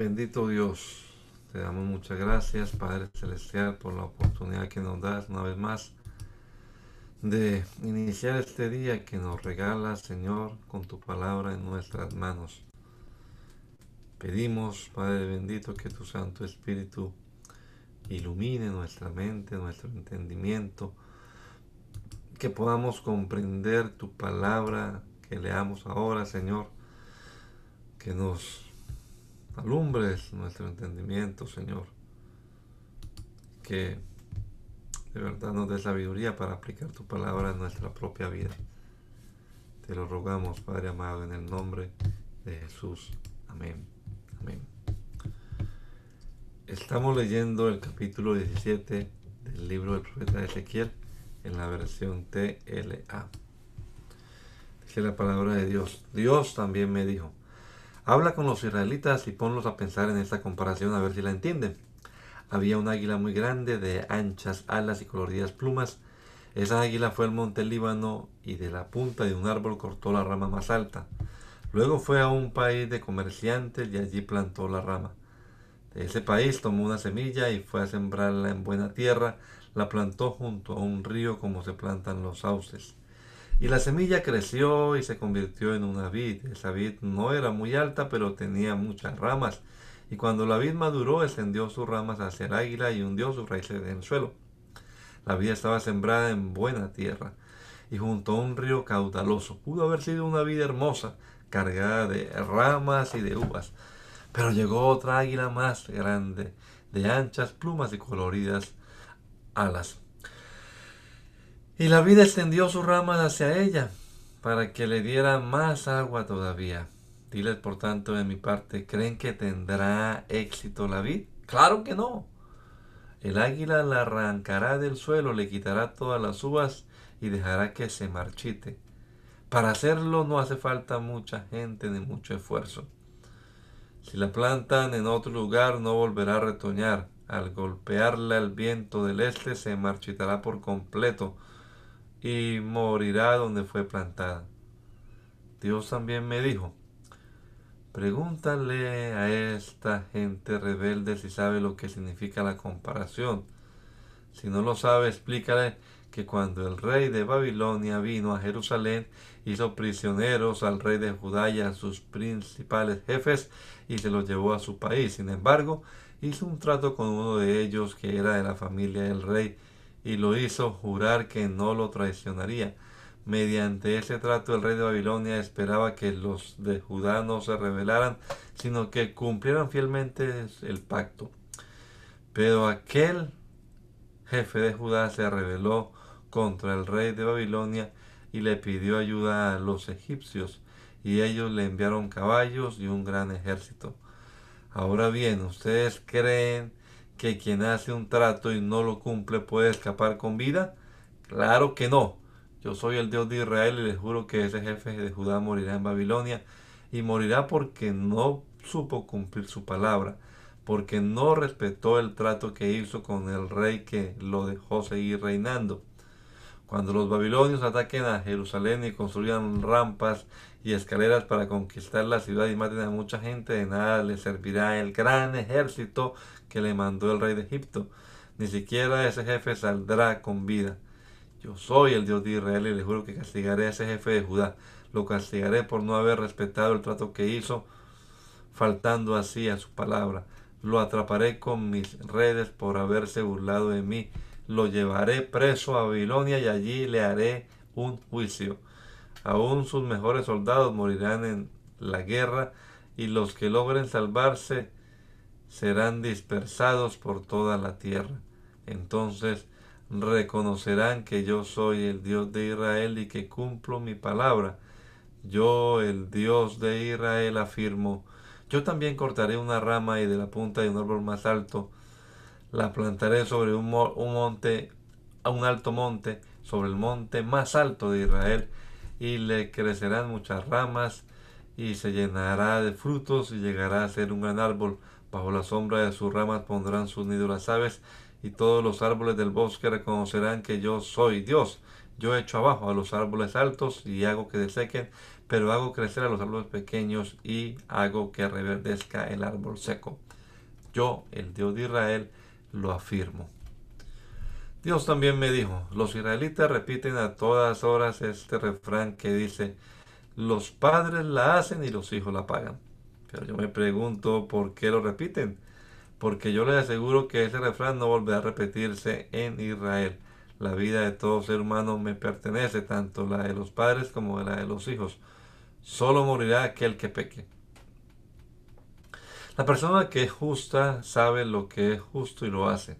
Bendito Dios, te damos muchas gracias, Padre Celestial, por la oportunidad que nos das una vez más de iniciar este día que nos regala, Señor, con tu palabra en nuestras manos. Pedimos, Padre bendito, que tu Santo Espíritu ilumine nuestra mente, nuestro entendimiento, que podamos comprender tu palabra que leamos ahora, Señor, que nos alumbres nuestro entendimiento, Señor. Que de verdad nos dé sabiduría para aplicar tu palabra en nuestra propia vida. Te lo rogamos, Padre amado, en el nombre de Jesús. Amén. Amén. Estamos leyendo el capítulo 17 del libro del profeta Ezequiel en la versión TLA. Dice la palabra de Dios. Dios también me dijo Habla con los israelitas y ponlos a pensar en esta comparación a ver si la entienden. Había un águila muy grande de anchas alas y coloridas plumas. Esa águila fue al monte Líbano y de la punta de un árbol cortó la rama más alta. Luego fue a un país de comerciantes y allí plantó la rama. De ese país tomó una semilla y fue a sembrarla en buena tierra, la plantó junto a un río como se plantan los sauces. Y la semilla creció y se convirtió en una vid. Esa vid no era muy alta, pero tenía muchas ramas. Y cuando la vid maduró, extendió sus ramas hacia el águila y hundió sus raíces en el suelo. La vid estaba sembrada en buena tierra y junto a un río caudaloso. Pudo haber sido una vid hermosa, cargada de ramas y de uvas. Pero llegó otra águila más grande, de anchas plumas y coloridas alas. Y la vida extendió sus ramas hacia ella, para que le diera más agua todavía. Diles por tanto de mi parte, ¿creen que tendrá éxito la vid? Claro que no. El águila la arrancará del suelo, le quitará todas las uvas y dejará que se marchite. Para hacerlo no hace falta mucha gente ni mucho esfuerzo. Si la plantan en otro lugar no volverá a retoñar. Al golpearla el viento del este se marchitará por completo y morirá donde fue plantada. Dios también me dijo, pregúntale a esta gente rebelde si sabe lo que significa la comparación. Si no lo sabe, explícale que cuando el rey de Babilonia vino a Jerusalén, hizo prisioneros al rey de Judá y a sus principales jefes y se los llevó a su país. Sin embargo, hizo un trato con uno de ellos que era de la familia del rey y lo hizo jurar que no lo traicionaría. Mediante ese trato el rey de Babilonia esperaba que los de Judá no se rebelaran, sino que cumplieran fielmente el pacto. Pero aquel jefe de Judá se rebeló contra el rey de Babilonia y le pidió ayuda a los egipcios, y ellos le enviaron caballos y un gran ejército. Ahora bien, ¿ustedes creen que quien hace un trato y no lo cumple puede escapar con vida? Claro que no. Yo soy el Dios de Israel y les juro que ese jefe de Judá morirá en Babilonia y morirá porque no supo cumplir su palabra, porque no respetó el trato que hizo con el rey que lo dejó seguir reinando. Cuando los babilonios ataquen a Jerusalén y construyan rampas y escaleras para conquistar la ciudad y maten a mucha gente, de nada les servirá el gran ejército que le mandó el rey de Egipto. Ni siquiera ese jefe saldrá con vida. Yo soy el Dios de Israel y le juro que castigaré a ese jefe de Judá. Lo castigaré por no haber respetado el trato que hizo, faltando así a su palabra. Lo atraparé con mis redes por haberse burlado de mí. Lo llevaré preso a Babilonia y allí le haré un juicio. Aún sus mejores soldados morirán en la guerra y los que logren salvarse serán dispersados por toda la tierra. Entonces reconocerán que yo soy el Dios de Israel y que cumplo mi palabra. Yo, el Dios de Israel, afirmo, yo también cortaré una rama y de la punta de un árbol más alto, la plantaré sobre un, monte, un alto monte, sobre el monte más alto de Israel, y le crecerán muchas ramas, y se llenará de frutos, y llegará a ser un gran árbol. Bajo la sombra de sus ramas pondrán sus nidos las aves, y todos los árboles del bosque reconocerán que yo soy Dios. Yo echo abajo a los árboles altos y hago que desequen, pero hago crecer a los árboles pequeños y hago que reverdezca el árbol seco. Yo, el Dios de Israel, lo afirmo. Dios también me dijo, los israelitas repiten a todas horas este refrán que dice, los padres la hacen y los hijos la pagan. Pero yo me pregunto por qué lo repiten porque yo les aseguro que ese refrán no volverá a repetirse en Israel. La vida de todo ser humano me pertenece, tanto la de los padres como la de los hijos. Solo morirá aquel que peque. La persona que es justa sabe lo que es justo y lo hace.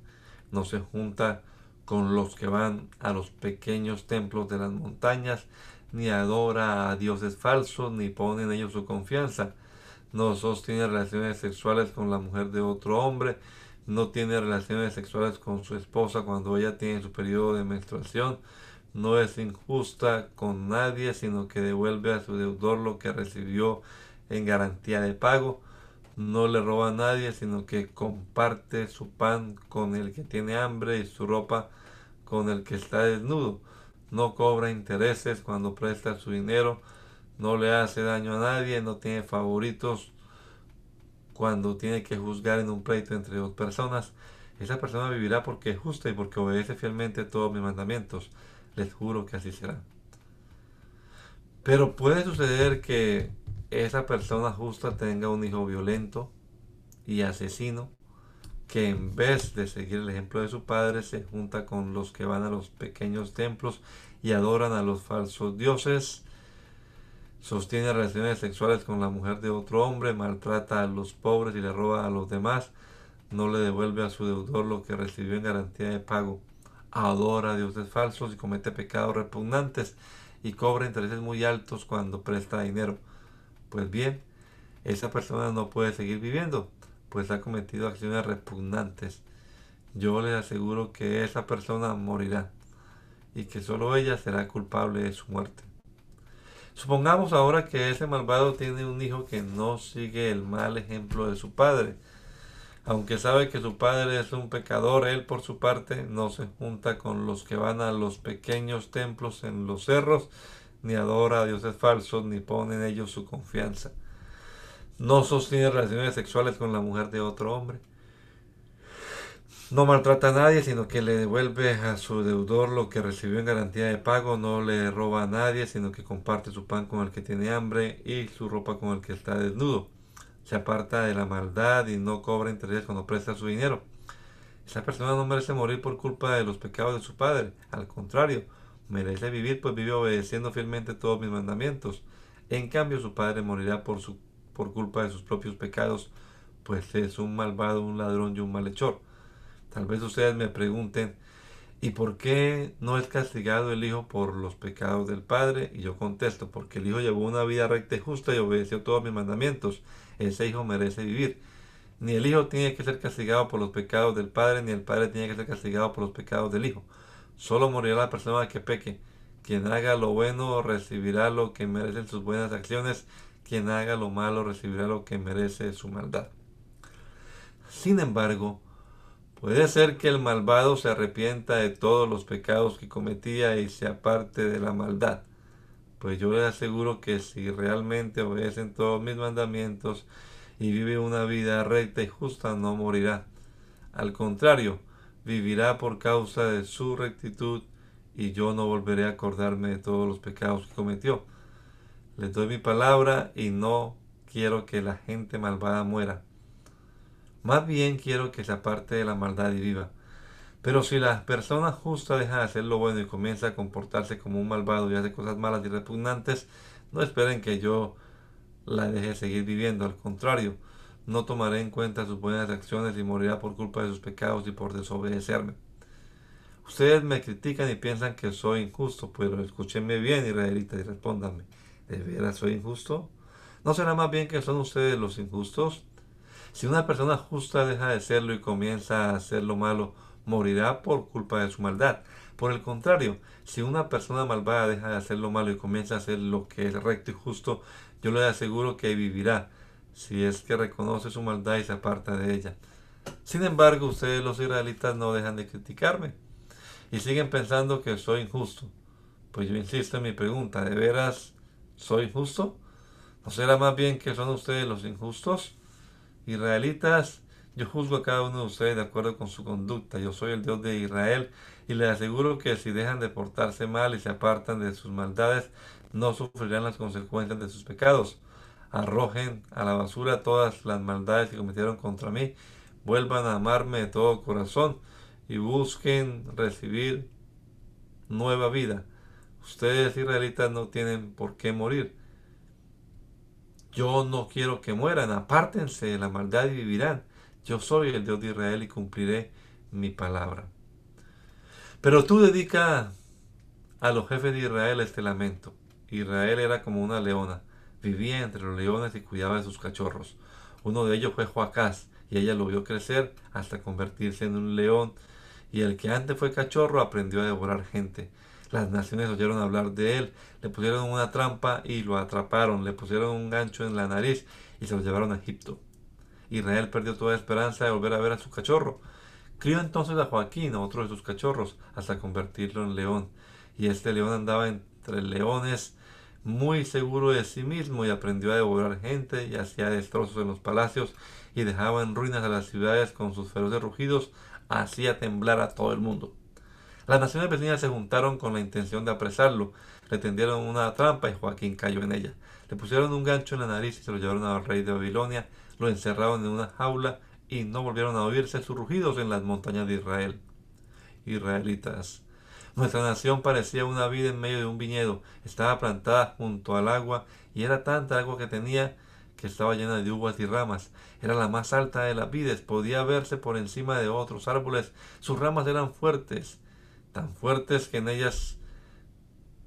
No se junta con los que van a los pequeños templos de las montañas, ni adora a dioses falsos, ni pone en ellos su confianza no sostiene relaciones sexuales con la mujer de otro hombre, no tiene relaciones sexuales con su esposa cuando ella tiene su periodo de menstruación, no es injusta con nadie, sino que devuelve a su deudor lo que recibió en garantía de pago, no le roba a nadie, sino que comparte su pan con el que tiene hambre y su ropa con el que está desnudo, no cobra intereses cuando presta su dinero, no le hace daño a nadie, no tiene favoritos cuando tiene que juzgar en un pleito entre dos personas. Esa persona vivirá porque es justa y porque obedece fielmente todos mis mandamientos. Les juro que así será. Pero puede suceder que esa persona justa tenga un hijo violento y asesino que en vez de seguir el ejemplo de su padre se junta con los que van a los pequeños templos y adoran a los falsos dioses sostiene relaciones sexuales con la mujer de otro hombre, maltrata a los pobres y le roba a los demás, no le devuelve a su deudor lo que recibió en garantía de pago, adora a dioses falsos y comete pecados repugnantes y cobra intereses muy altos cuando presta dinero. Pues bien, esa persona no puede seguir viviendo, pues ha cometido acciones repugnantes. Yo le aseguro que esa persona morirá y que solo ella será culpable de su muerte. Supongamos ahora que ese malvado tiene un hijo que no sigue el mal ejemplo de su padre. Aunque sabe que su padre es un pecador, él por su parte no se junta con los que van a los pequeños templos en los cerros, ni adora a dioses falsos, ni pone en ellos su confianza. No sostiene relaciones sexuales con la mujer de otro hombre no maltrata a nadie, sino que le devuelve a su deudor lo que recibió en garantía de pago. No le roba a nadie, sino que comparte su pan con el que tiene hambre y su ropa con el que está desnudo. Se aparta de la maldad y no cobra interés cuando presta su dinero. Esa persona no merece morir por culpa de los pecados de su padre. Al contrario, merece vivir, pues vive obedeciendo fielmente todos mis mandamientos. En cambio, su padre morirá por, su, por culpa de sus propios pecados, pues es un malvado, un ladrón y un malhechor. Tal vez ustedes me pregunten, ¿y por qué no es castigado el Hijo por los pecados del Padre? Y yo contesto, porque el Hijo llevó una vida recta y justa y obedeció todos mis mandamientos. Ese Hijo merece vivir. Ni el Hijo tiene que ser castigado por los pecados del Padre, ni el Padre tiene que ser castigado por los pecados del Hijo. Solo morirá la persona que peque. Quien haga lo bueno recibirá lo que merecen sus buenas acciones. Quien haga lo malo recibirá lo que merece su maldad. Sin embargo, Puede ser que el malvado se arrepienta de todos los pecados que cometía y se aparte de la maldad. Pues yo le aseguro que si realmente obedecen todos mis mandamientos y vive una vida recta y justa, no morirá. Al contrario, vivirá por causa de su rectitud y yo no volveré a acordarme de todos los pecados que cometió. Les doy mi palabra y no quiero que la gente malvada muera más bien quiero que se aparte de la maldad y viva. Pero si la persona justa deja de hacer lo bueno y comienza a comportarse como un malvado y hace cosas malas y repugnantes, no esperen que yo la deje seguir viviendo. Al contrario, no tomaré en cuenta sus buenas acciones y morirá por culpa de sus pecados y por desobedecerme. Ustedes me critican y piensan que soy injusto, pero escúchenme bien, israelitas, y respóndanme. ¿De veras soy injusto? ¿No será más bien que son ustedes los injustos? Si una persona justa deja de serlo y comienza a hacer lo malo, morirá por culpa de su maldad. Por el contrario, si una persona malvada deja de hacer lo malo y comienza a hacer lo que es recto y justo, yo le aseguro que vivirá, si es que reconoce su maldad y se aparta de ella. Sin embargo, ustedes los israelitas no dejan de criticarme y siguen pensando que soy injusto. Pues yo insisto en mi pregunta, ¿de veras soy injusto? ¿No será más bien que son ustedes los injustos? Israelitas, yo juzgo a cada uno de ustedes de acuerdo con su conducta. Yo soy el Dios de Israel y les aseguro que si dejan de portarse mal y se apartan de sus maldades, no sufrirán las consecuencias de sus pecados. Arrojen a la basura todas las maldades que cometieron contra mí. Vuelvan a amarme de todo corazón y busquen recibir nueva vida. Ustedes israelitas no tienen por qué morir. Yo no quiero que mueran, apártense de la maldad y vivirán. Yo soy el Dios de Israel y cumpliré mi palabra. Pero tú dedica a los jefes de Israel este lamento. Israel era como una leona, vivía entre los leones y cuidaba de sus cachorros. Uno de ellos fue Joacás, y ella lo vio crecer hasta convertirse en un león y el que antes fue cachorro aprendió a devorar gente. Las naciones oyeron hablar de él, le pusieron una trampa y lo atraparon, le pusieron un gancho en la nariz y se lo llevaron a Egipto. Israel perdió toda esperanza de volver a ver a su cachorro. Crió entonces a Joaquín, otro de sus cachorros, hasta convertirlo en león. Y este león andaba entre leones muy seguro de sí mismo y aprendió a devorar gente y hacía destrozos en los palacios y dejaba en ruinas a las ciudades con sus feroces rugidos hacía temblar a todo el mundo. Las naciones vecinas se juntaron con la intención de apresarlo. Le tendieron una trampa y Joaquín cayó en ella. Le pusieron un gancho en la nariz y se lo llevaron al rey de Babilonia, lo encerraron en una jaula y no volvieron a oírse sus rugidos en las montañas de Israel. Israelitas. Nuestra nación parecía una vida en medio de un viñedo. Estaba plantada junto al agua y era tanta agua que tenía que estaba llena de uvas y ramas. Era la más alta de las vides, podía verse por encima de otros árboles. Sus ramas eran fuertes, tan fuertes que en ellas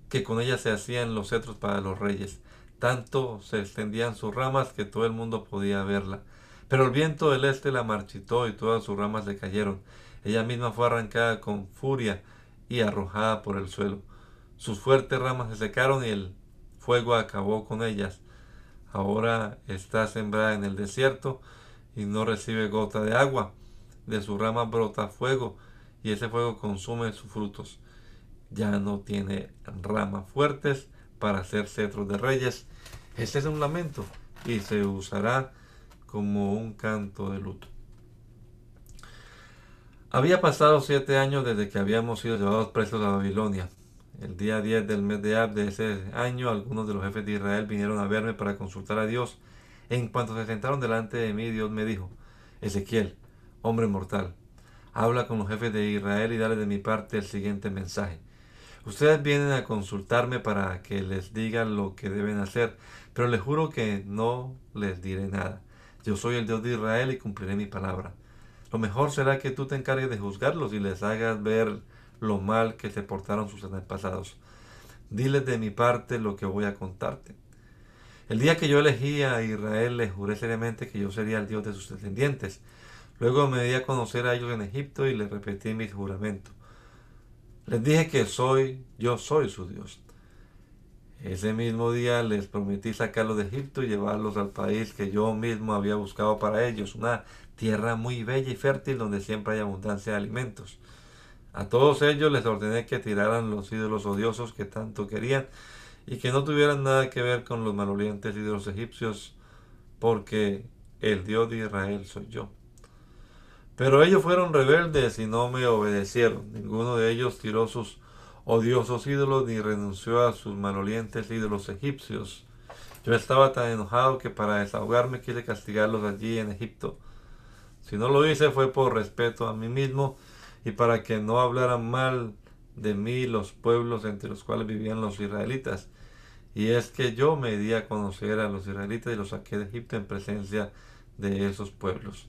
que con ellas se hacían los cetros para los reyes. Tanto se extendían sus ramas que todo el mundo podía verla. Pero el viento del este la marchitó y todas sus ramas le cayeron. Ella misma fue arrancada con furia y arrojada por el suelo. Sus fuertes ramas se secaron y el fuego acabó con ellas ahora está sembrada en el desierto y no recibe gota de agua. De su rama brota fuego y ese fuego consume sus frutos. Ya no tiene ramas fuertes para hacer cetros de reyes. Este es un lamento y se usará como un canto de luto. Había pasado siete años desde que habíamos sido llevados presos a Babilonia. El día 10 del mes de Ab de ese año, algunos de los jefes de Israel vinieron a verme para consultar a Dios. En cuanto se sentaron delante de mí, Dios me dijo, Ezequiel, hombre mortal, habla con los jefes de Israel y dale de mi parte el siguiente mensaje. Ustedes vienen a consultarme para que les diga lo que deben hacer, pero les juro que no les diré nada. Yo soy el Dios de Israel y cumpliré mi palabra. Lo mejor será que tú te encargues de juzgarlos y les hagas ver lo mal que se portaron sus antepasados. Diles de mi parte lo que voy a contarte. El día que yo elegí a Israel, les juré seriamente que yo sería el Dios de sus descendientes. Luego me di a conocer a ellos en Egipto y les repetí mi juramento. Les dije que soy, yo soy su Dios. Ese mismo día les prometí sacarlos de Egipto y llevarlos al país que yo mismo había buscado para ellos, una tierra muy bella y fértil donde siempre hay abundancia de alimentos. A todos ellos les ordené que tiraran los ídolos odiosos que tanto querían y que no tuvieran nada que ver con los malolientes ídolos egipcios, porque el Dios de Israel soy yo. Pero ellos fueron rebeldes y no me obedecieron. Ninguno de ellos tiró sus odiosos ídolos ni renunció a sus malolientes ídolos egipcios. Yo estaba tan enojado que para desahogarme quise castigarlos allí en Egipto. Si no lo hice fue por respeto a mí mismo y para que no hablaran mal de mí los pueblos entre los cuales vivían los israelitas. Y es que yo me di a conocer a los israelitas y los saqué de Egipto en presencia de esos pueblos.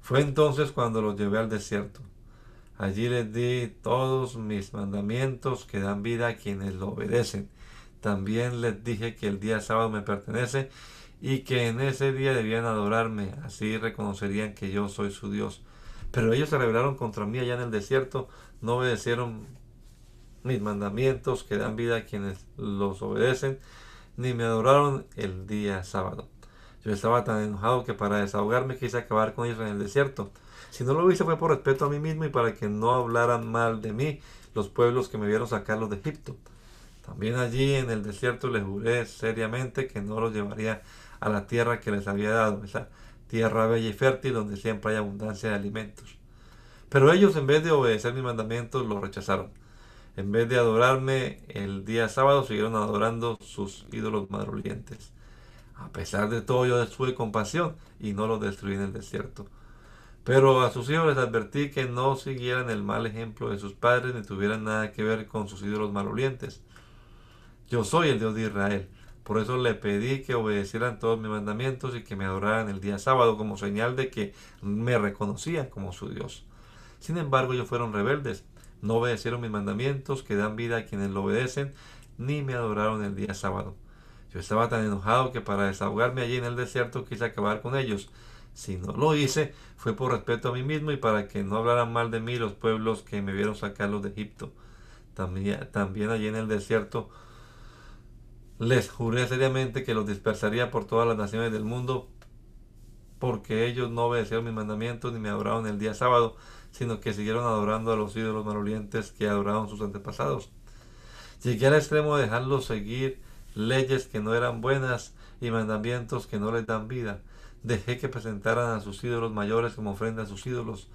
Fue entonces cuando los llevé al desierto. Allí les di todos mis mandamientos que dan vida a quienes lo obedecen. También les dije que el día sábado me pertenece y que en ese día debían adorarme, así reconocerían que yo soy su Dios. Pero ellos se rebelaron contra mí allá en el desierto, no obedecieron mis mandamientos que dan vida a quienes los obedecen, ni me adoraron el día sábado. Yo estaba tan enojado que para desahogarme quise acabar con ellos en el desierto. Si no lo hice fue por respeto a mí mismo y para que no hablaran mal de mí los pueblos que me vieron sacarlos de Egipto. También allí en el desierto les juré seriamente que no los llevaría a la tierra que les había dado, esa tierra bella y fértil donde siempre hay abundancia de alimentos. Pero ellos en vez de obedecer mis mandamientos lo rechazaron. En vez de adorarme el día sábado siguieron adorando sus ídolos madrulientes. A pesar de todo yo tuve compasión y no los destruí en el desierto. Pero a sus hijos les advertí que no siguieran el mal ejemplo de sus padres ni tuvieran nada que ver con sus ídolos malolientes. Yo soy el Dios de Israel. Por eso le pedí que obedecieran todos mis mandamientos y que me adoraran el día sábado como señal de que me reconocían como su Dios. Sin embargo, ellos fueron rebeldes, no obedecieron mis mandamientos que dan vida a quienes lo obedecen, ni me adoraron el día sábado. Yo estaba tan enojado que para desahogarme allí en el desierto quise acabar con ellos. Si no lo hice, fue por respeto a mí mismo y para que no hablaran mal de mí los pueblos que me vieron sacarlos de Egipto. También, también allí en el desierto les juré seriamente que los dispersaría por todas las naciones del mundo, porque ellos no obedecieron mis mandamientos ni me adoraron el día sábado, sino que siguieron adorando a los ídolos malolientes que adoraron sus antepasados. Llegué al extremo de dejarlos seguir leyes que no eran buenas y mandamientos que no les dan vida dejé que presentaran a sus ídolos mayores como ofrenda a sus ídolos.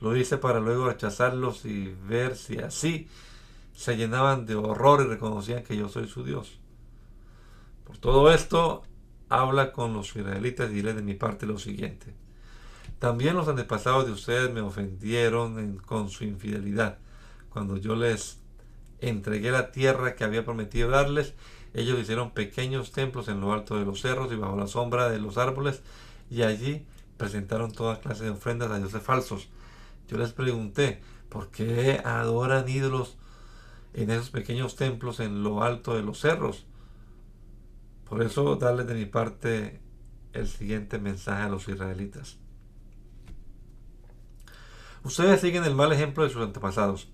Lo hice para luego rechazarlos y ver si así se llenaban de horror y reconocían que yo soy su Dios. Por todo esto, habla con los israelitas y dile de mi parte lo siguiente. También los antepasados de ustedes me ofendieron con su infidelidad. Cuando yo les entregué la tierra que había prometido darles, ellos hicieron pequeños templos en lo alto de los cerros y bajo la sombra de los árboles, y allí presentaron toda clase de ofrendas a dioses falsos. Yo les pregunté, ¿por qué adoran ídolos en esos pequeños templos en lo alto de los cerros? Por eso darles de mi parte el siguiente mensaje a los israelitas. Ustedes siguen el mal ejemplo de sus antepasados.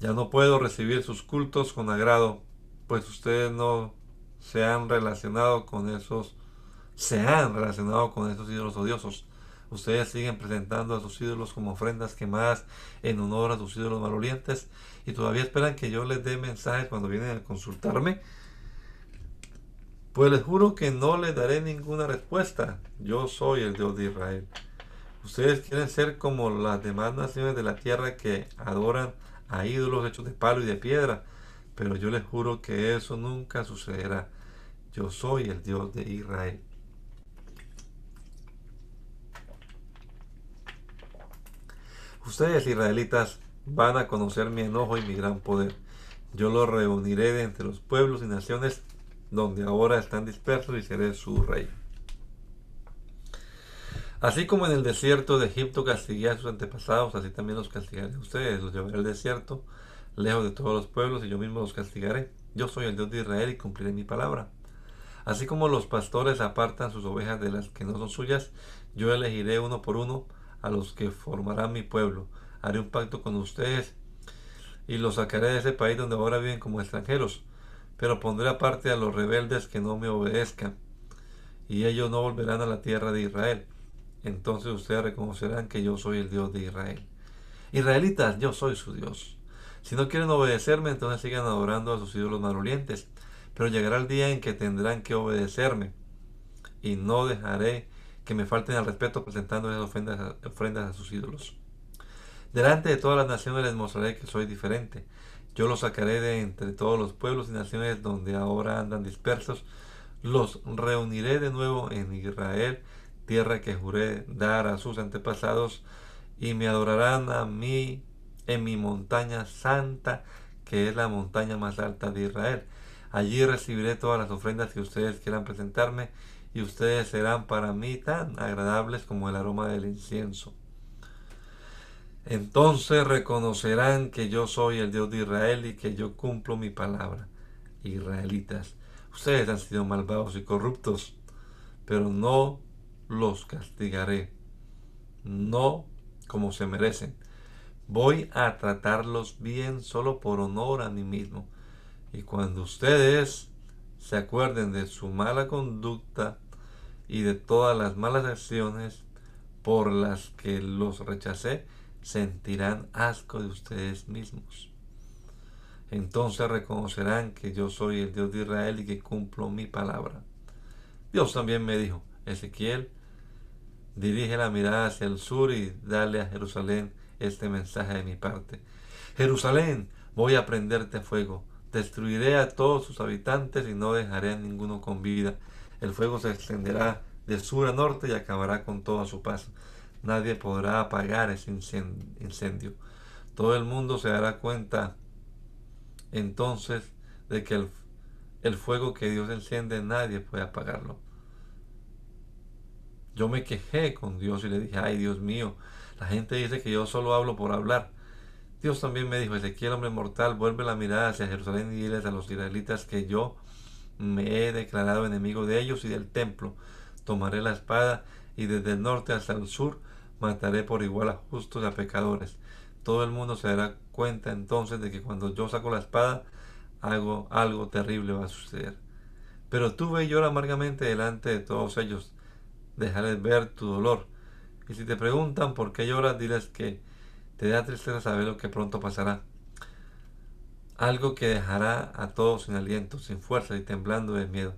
Ya no puedo recibir sus cultos con agrado pues ustedes no se han relacionado con esos, se han relacionado con esos ídolos odiosos. Ustedes siguen presentando a sus ídolos como ofrendas quemadas en honor a sus ídolos malolientes y todavía esperan que yo les dé mensajes cuando vienen a consultarme. Pues les juro que no les daré ninguna respuesta. Yo soy el Dios de Israel. Ustedes quieren ser como las demás naciones de la tierra que adoran a ídolos hechos de palo y de piedra pero yo les juro que eso nunca sucederá. Yo soy el Dios de Israel. Ustedes israelitas van a conocer mi enojo y mi gran poder. Yo los reuniré de entre los pueblos y naciones donde ahora están dispersos y seré su rey. Así como en el desierto de Egipto castigué a sus antepasados, así también los castigaré a ustedes. Los llevaré al desierto lejos de todos los pueblos, y yo mismo los castigaré. Yo soy el Dios de Israel y cumpliré mi palabra. Así como los pastores apartan sus ovejas de las que no son suyas, yo elegiré uno por uno a los que formarán mi pueblo. Haré un pacto con ustedes y los sacaré de ese país donde ahora viven como extranjeros. Pero pondré aparte a los rebeldes que no me obedezcan, y ellos no volverán a la tierra de Israel. Entonces ustedes reconocerán que yo soy el Dios de Israel. Israelitas, yo soy su Dios. Si no quieren obedecerme, entonces sigan adorando a sus ídolos malolientes. Pero llegará el día en que tendrán que obedecerme. Y no dejaré que me falten al respeto presentando esas ofrendas, ofrendas a sus ídolos. Delante de todas las naciones les mostraré que soy diferente. Yo los sacaré de entre todos los pueblos y naciones donde ahora andan dispersos. Los reuniré de nuevo en Israel, tierra que juré dar a sus antepasados, y me adorarán a mí en mi montaña santa, que es la montaña más alta de Israel. Allí recibiré todas las ofrendas que ustedes quieran presentarme, y ustedes serán para mí tan agradables como el aroma del incienso. Entonces reconocerán que yo soy el Dios de Israel y que yo cumplo mi palabra. Israelitas, ustedes han sido malvados y corruptos, pero no los castigaré, no como se merecen. Voy a tratarlos bien solo por honor a mí mismo. Y cuando ustedes se acuerden de su mala conducta y de todas las malas acciones por las que los rechacé, sentirán asco de ustedes mismos. Entonces reconocerán que yo soy el Dios de Israel y que cumplo mi palabra. Dios también me dijo, Ezequiel, dirige la mirada hacia el sur y dale a Jerusalén este mensaje de mi parte. Jerusalén, voy a prenderte fuego, destruiré a todos sus habitantes y no dejaré a ninguno con vida. El fuego se extenderá de sur a norte y acabará con todo su paso nadie podrá apagar ese incendio. Todo el mundo se dará cuenta entonces de que el, fuego que Dios enciende nadie puede apagarlo. Yo me quejé con Dios y le dije, ay Dios mío, la gente dice que yo solo hablo por hablar. Dios también me dijo, Ezequiel, hombre mortal, vuelve la mirada hacia Jerusalén y diles a los israelitas que yo me he declarado enemigo de ellos y del templo. Tomaré la espada y desde el norte hasta el sur mataré por igual a justos y a pecadores. Todo el mundo se dará cuenta entonces de que cuando yo saco la espada, algo, algo terrible va a suceder. Pero tú ve y llora amargamente delante de todos ellos. Déjales ver tu dolor. Y si te preguntan por qué lloras, diles que te da tristeza saber lo que pronto pasará. Algo que dejará a todos sin aliento, sin fuerza y temblando de miedo.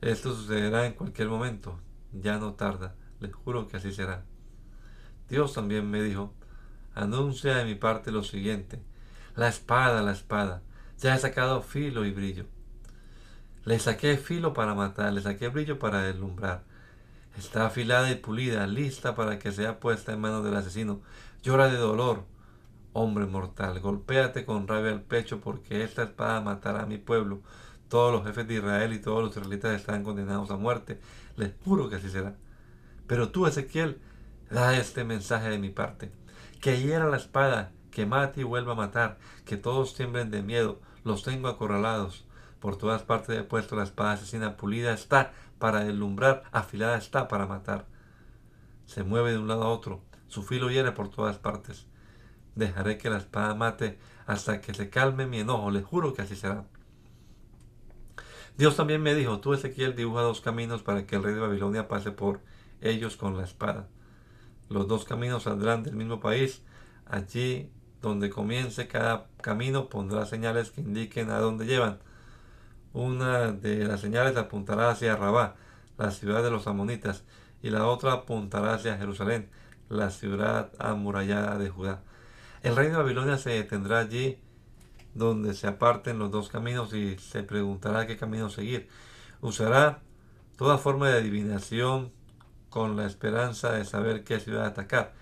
Esto sucederá en cualquier momento. Ya no tarda. Les juro que así será. Dios también me dijo, anuncia de mi parte lo siguiente, la espada, la espada, ya he sacado filo y brillo. Le saqué filo para matar, le saqué brillo para deslumbrar. Está afilada y pulida, lista para que sea puesta en manos del asesino. Llora de dolor, hombre mortal, golpéate con rabia el pecho porque esta espada matará a mi pueblo. Todos los jefes de Israel y todos los israelitas están condenados a muerte. Les juro que así será. Pero tú, Ezequiel, Da este mensaje de mi parte. Que hiera la espada, que mate y vuelva a matar, que todos tiemblen de miedo, los tengo acorralados. Por todas partes he puesto la espada asesina, pulida está para deslumbrar, afilada está para matar. Se mueve de un lado a otro, su filo hiere por todas partes. Dejaré que la espada mate hasta que se calme mi enojo, le juro que así será. Dios también me dijo, tú Ezequiel dibuja dos caminos para que el rey de Babilonia pase por ellos con la espada. Los dos caminos saldrán del mismo país. Allí donde comience cada camino pondrá señales que indiquen a dónde llevan. Una de las señales apuntará hacia Rabá, la ciudad de los amonitas, y la otra apuntará hacia Jerusalén, la ciudad amurallada de Judá. El rey de Babilonia se detendrá allí donde se aparten los dos caminos y se preguntará qué camino seguir. Usará toda forma de adivinación con la esperanza de saber qué ciudad atacar,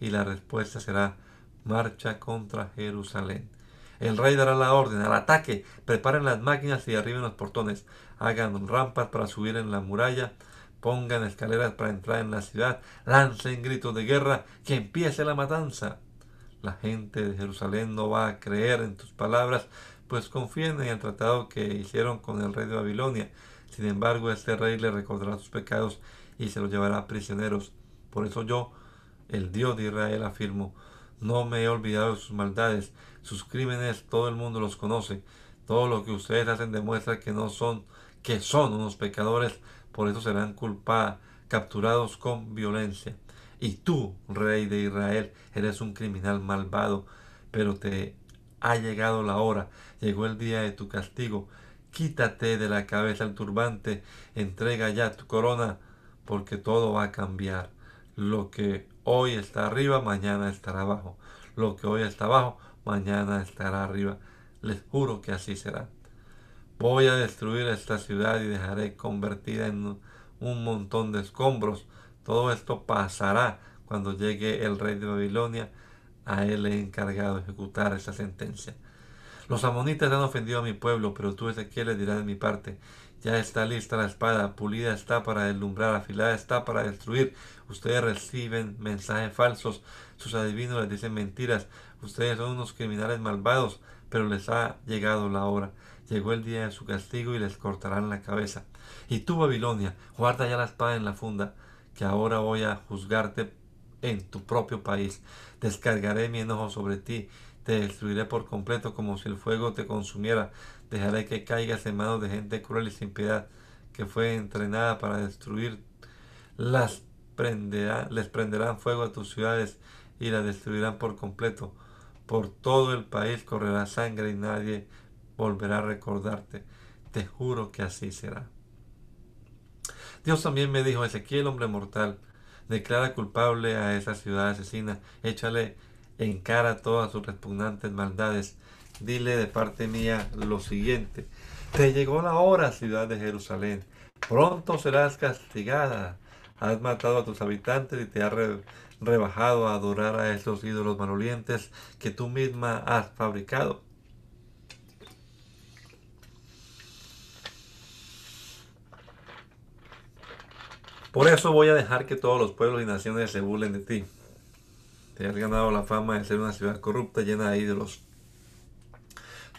y la respuesta será marcha contra Jerusalén. El rey dará la orden al ataque, preparen las máquinas y arriben los portones, hagan rampas para subir en la muralla, pongan escaleras para entrar en la ciudad, lancen gritos de guerra, que empiece la matanza. La gente de Jerusalén no va a creer en tus palabras, pues confían en el tratado que hicieron con el rey de Babilonia. Sin embargo, este rey le recordará sus pecados y se los llevará prisioneros. Por eso yo, el Dios de Israel, afirmo, no me he olvidado de sus maldades, sus crímenes todo el mundo los conoce. Todo lo que ustedes hacen demuestra que no son, que son unos pecadores, por eso serán culpados, capturados con violencia. Y tú, rey de Israel, eres un criminal malvado, pero te ha llegado la hora, llegó el día de tu castigo. Quítate de la cabeza el turbante, entrega ya tu corona porque todo va a cambiar. Lo que hoy está arriba, mañana estará abajo. Lo que hoy está abajo, mañana estará arriba. Les juro que así será. Voy a destruir esta ciudad y dejaré convertida en un montón de escombros. Todo esto pasará cuando llegue el rey de Babilonia. A él he encargado de ejecutar esa sentencia. Los amonitas han ofendido a mi pueblo, pero tú, Ezequiel, le dirás de mi parte. Ya está lista la espada, pulida está para deslumbrar, afilada está para destruir. Ustedes reciben mensajes falsos, sus adivinos les dicen mentiras. Ustedes son unos criminales malvados, pero les ha llegado la hora. Llegó el día de su castigo y les cortarán la cabeza. Y tú, Babilonia, guarda ya la espada en la funda, que ahora voy a juzgarte en tu propio país. Descargaré mi enojo sobre ti, te destruiré por completo como si el fuego te consumiera. Dejaré que caigas en manos de gente cruel y sin piedad, que fue entrenada para destruir. Las les prenderán fuego a tus ciudades y las destruirán por completo. Por todo el país correrá sangre y nadie volverá a recordarte. Te juro que así será. Dios también me dijo, Ezequiel, hombre mortal, declara culpable a esa ciudad asesina, échale en cara todas sus repugnantes maldades. Dile de parte mía lo siguiente, te llegó la hora, ciudad de Jerusalén, pronto serás castigada. Has matado a tus habitantes y te has rebajado a adorar a esos ídolos malolientes que tú misma has fabricado. Por eso voy a dejar que todos los pueblos y naciones se burlen de ti. Te has ganado la fama de ser una ciudad corrupta llena de ídolos.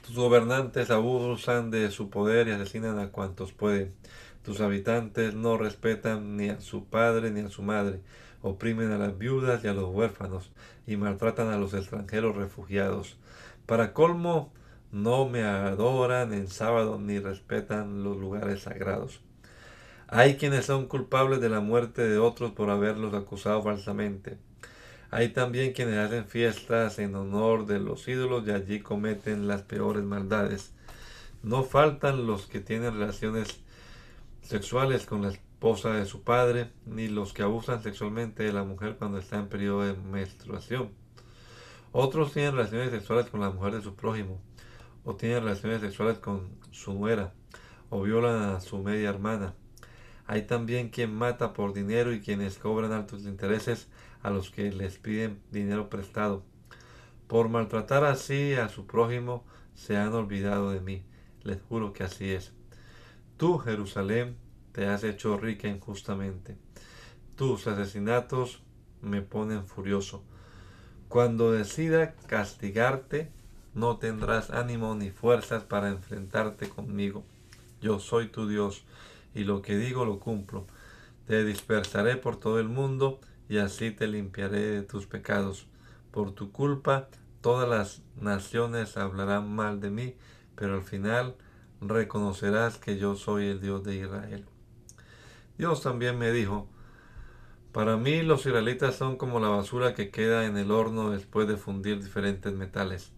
Tus gobernantes abusan de su poder y asesinan a cuantos pueden. Tus habitantes no respetan ni a su padre ni a su madre. Oprimen a las viudas y a los huérfanos y maltratan a los extranjeros refugiados. Para colmo, no me adoran en sábado ni respetan los lugares sagrados. Hay quienes son culpables de la muerte de otros por haberlos acusado falsamente. Hay también quienes hacen fiestas en honor de los ídolos y allí cometen las peores maldades. No faltan los que tienen relaciones sexuales con la esposa de su padre, ni los que abusan sexualmente de la mujer cuando está en periodo de menstruación. Otros tienen relaciones sexuales con la mujer de su prójimo, o tienen relaciones sexuales con su nuera, o violan a su media hermana. Hay también quien mata por dinero y quienes cobran altos intereses a los que les piden dinero prestado. Por maltratar así a su prójimo se han olvidado de mí. Les juro que así es. Tú, Jerusalén, te has hecho rica injustamente. Tus asesinatos me ponen furioso. Cuando decida castigarte, no tendrás ánimo ni fuerzas para enfrentarte conmigo. Yo soy tu Dios y lo que digo lo cumplo. Te dispersaré por todo el mundo y así te limpiaré de tus pecados. Por tu culpa todas las naciones hablarán mal de mí, pero al final reconocerás que yo soy el Dios de Israel. Dios también me dijo, para mí los israelitas son como la basura que queda en el horno después de fundir diferentes metales.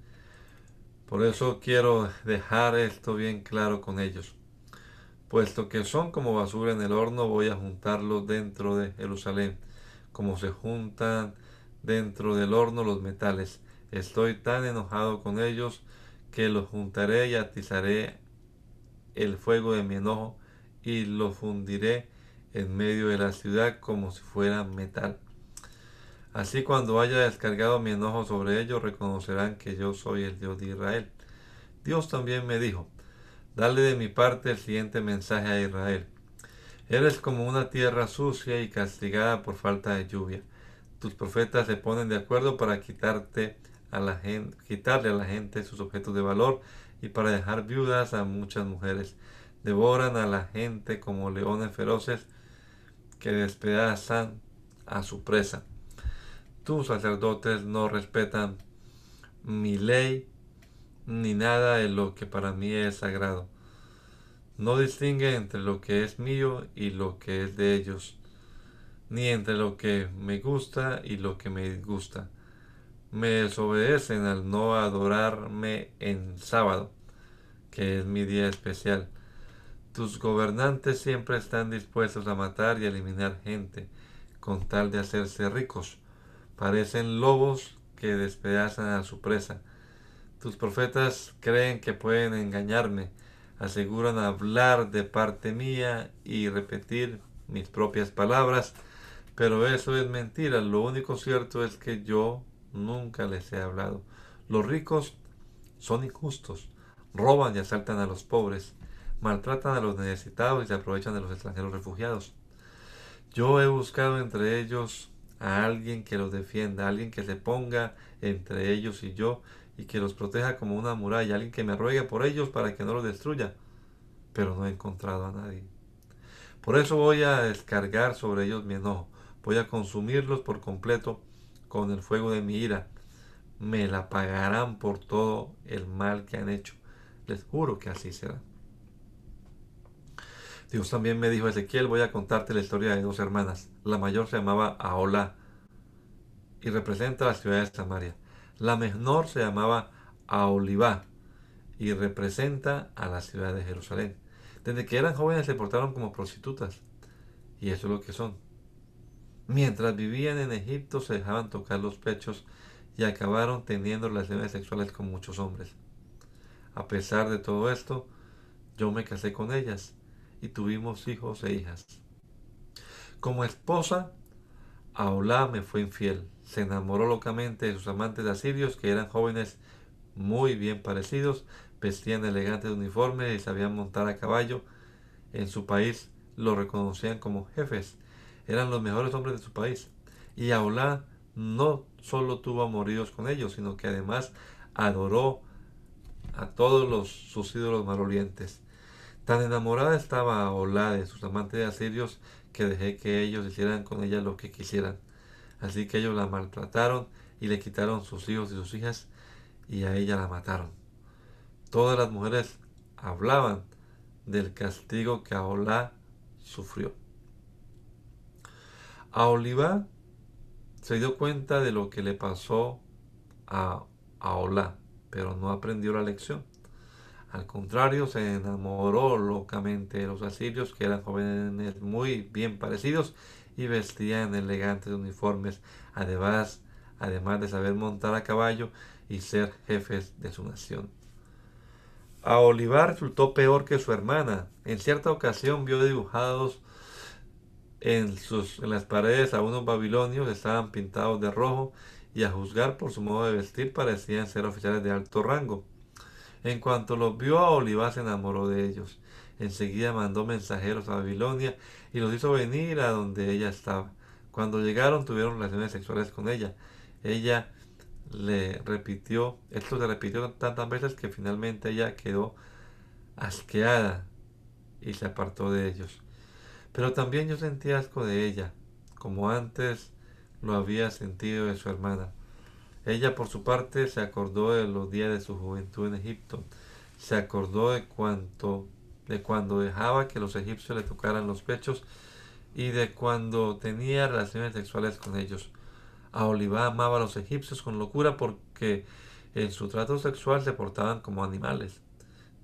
Por eso quiero dejar esto bien claro con ellos. Puesto que son como basura en el horno, voy a juntarlos dentro de Jerusalén, como se juntan dentro del horno los metales. Estoy tan enojado con ellos que los juntaré y atizaré el fuego de mi enojo y los fundiré en medio de la ciudad como si fuera metal. Así cuando haya descargado mi enojo sobre ellos, reconocerán que yo soy el Dios de Israel. Dios también me dijo, Dale de mi parte el siguiente mensaje a Israel. Eres como una tierra sucia y castigada por falta de lluvia. Tus profetas se ponen de acuerdo para quitarte a la gente, quitarle a la gente sus objetos de valor y para dejar viudas a muchas mujeres. Devoran a la gente como leones feroces que despedazan a su presa. Tus sacerdotes no respetan mi ley ni nada de lo que para mí es sagrado. No distingue entre lo que es mío y lo que es de ellos, ni entre lo que me gusta y lo que me disgusta. Me desobedecen al no adorarme en sábado, que es mi día especial. Tus gobernantes siempre están dispuestos a matar y eliminar gente, con tal de hacerse ricos. Parecen lobos que despedazan a su presa tus profetas creen que pueden engañarme, aseguran hablar de parte mía y repetir mis propias palabras, pero eso es mentira. Lo único cierto es que yo nunca les he hablado. Los ricos son injustos, roban y asaltan a los pobres, maltratan a los necesitados y se aprovechan de los extranjeros refugiados. Yo he buscado entre ellos a alguien que los defienda, alguien que se ponga entre ellos y yo y que los proteja como una muralla, alguien que me ruegue por ellos para que no los destruya, pero no he encontrado a nadie. Por eso voy a descargar sobre ellos mi enojo, voy a consumirlos por completo con el fuego de mi ira. Me la pagarán por todo el mal que han hecho. Les juro que así será. Dios también me dijo, Ezequiel, voy a contarte la historia de dos hermanas. La mayor se llamaba Aola y representa la ciudad de Samaria. La menor se llamaba Aolivá y representa a la ciudad de Jerusalén. Desde que eran jóvenes se portaron como prostitutas. Y eso es lo que son. Mientras vivían en Egipto se dejaban tocar los pechos y acabaron teniendo relaciones sexuales con muchos hombres. A pesar de todo esto, yo me casé con ellas y tuvimos hijos e hijas. Como esposa, Aulá me fue infiel. Se enamoró locamente de sus amantes asirios, que eran jóvenes muy bien parecidos, vestían elegantes uniformes y sabían montar a caballo. En su país lo reconocían como jefes. Eran los mejores hombres de su país. Y Aulá no solo tuvo amoríos con ellos, sino que además adoró a todos los, sus ídolos malolientes. Tan enamorada estaba Olá de sus amantes asirios que dejé que ellos hicieran con ella lo que quisieran. Así que ellos la maltrataron y le quitaron sus hijos y sus hijas y a ella la mataron. Todas las mujeres hablaban del castigo que Aolá sufrió. Aolivá se dio cuenta de lo que le pasó a Aolá, pero no aprendió la lección. Al contrario, se enamoró locamente de los asirios, que eran jóvenes muy bien parecidos y vestían elegantes uniformes, además, además de saber montar a caballo y ser jefes de su nación. A Olivar resultó peor que su hermana. En cierta ocasión vio dibujados en, sus, en las paredes a unos babilonios, estaban pintados de rojo y a juzgar por su modo de vestir parecían ser oficiales de alto rango. En cuanto los vio a Oliva se enamoró de ellos. Enseguida mandó mensajeros a Babilonia y los hizo venir a donde ella estaba. Cuando llegaron tuvieron relaciones sexuales con ella. Ella le repitió, esto se repitió tantas veces que finalmente ella quedó asqueada y se apartó de ellos. Pero también yo sentí asco de ella, como antes lo había sentido de su hermana. Ella por su parte se acordó de los días de su juventud en Egipto, se acordó de cuanto de cuando dejaba que los egipcios le tocaran los pechos y de cuando tenía relaciones sexuales con ellos. A Olivá amaba a los egipcios con locura porque en su trato sexual se portaban como animales.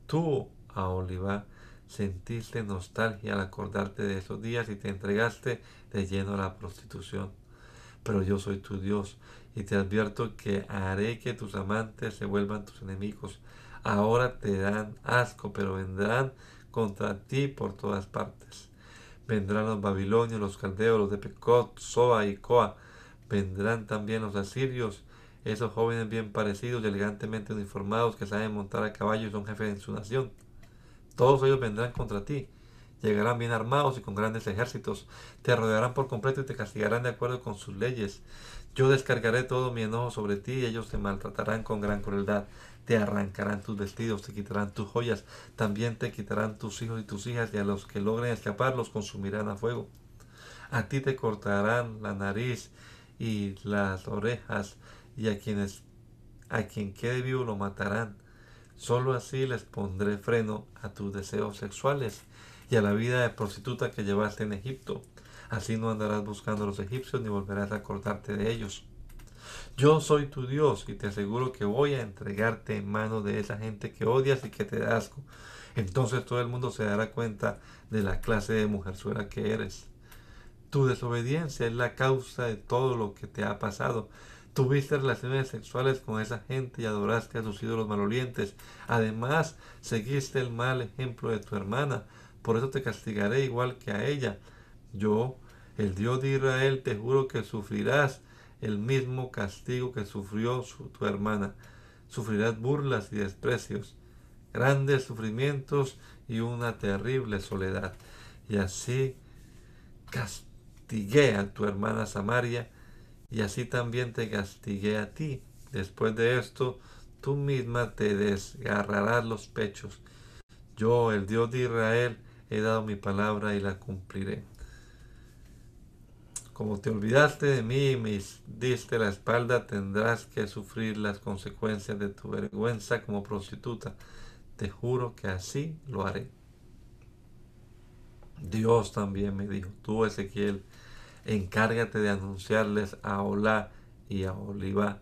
Tú, a Olivá, sentiste nostalgia al acordarte de esos días y te entregaste de lleno a la prostitución. Pero yo soy tu Dios y te advierto que haré que tus amantes se vuelvan tus enemigos. Ahora te dan asco, pero vendrán contra ti por todas partes. Vendrán los babilonios, los caldeos, los de Pecot, Soa y Coa. Vendrán también los asirios, esos jóvenes bien parecidos y elegantemente uniformados que saben montar a caballo y son jefes en su nación. Todos ellos vendrán contra ti. Llegarán bien armados y con grandes ejércitos. Te rodearán por completo y te castigarán de acuerdo con sus leyes. Yo descargaré todo mi enojo sobre ti y ellos te maltratarán con gran crueldad. Te arrancarán tus vestidos, te quitarán tus joyas, también te quitarán tus hijos y tus hijas y a los que logren escapar los consumirán a fuego. A ti te cortarán la nariz y las orejas y a quienes a quien quede vivo lo matarán. Solo así les pondré freno a tus deseos sexuales y a la vida de prostituta que llevaste en Egipto. Así no andarás buscando a los egipcios ni volverás a acordarte de ellos. Yo soy tu Dios y te aseguro que voy a entregarte en manos de esa gente que odias y que te da asco. Entonces todo el mundo se dará cuenta de la clase de mujerzuela que eres. Tu desobediencia es la causa de todo lo que te ha pasado. Tuviste relaciones sexuales con esa gente y adoraste a sus ídolos malolientes. Además, seguiste el mal ejemplo de tu hermana. Por eso te castigaré igual que a ella. Yo, el Dios de Israel, te juro que sufrirás el mismo castigo que sufrió tu hermana. sufrirás burlas y desprecios, grandes sufrimientos y una terrible soledad. Y así castigué a tu hermana Samaria, y así también te castigué a ti. Después de esto, tú misma te desgarrarás los pechos. Yo, el Dios de Israel, he dado mi palabra y la cumpliré. Como te olvidaste de mí y me diste la espalda, tendrás que sufrir las consecuencias de tu vergüenza como prostituta. Te juro que así lo haré. Dios también me dijo, tú Ezequiel, encárgate de anunciarles a Olá y a Olivá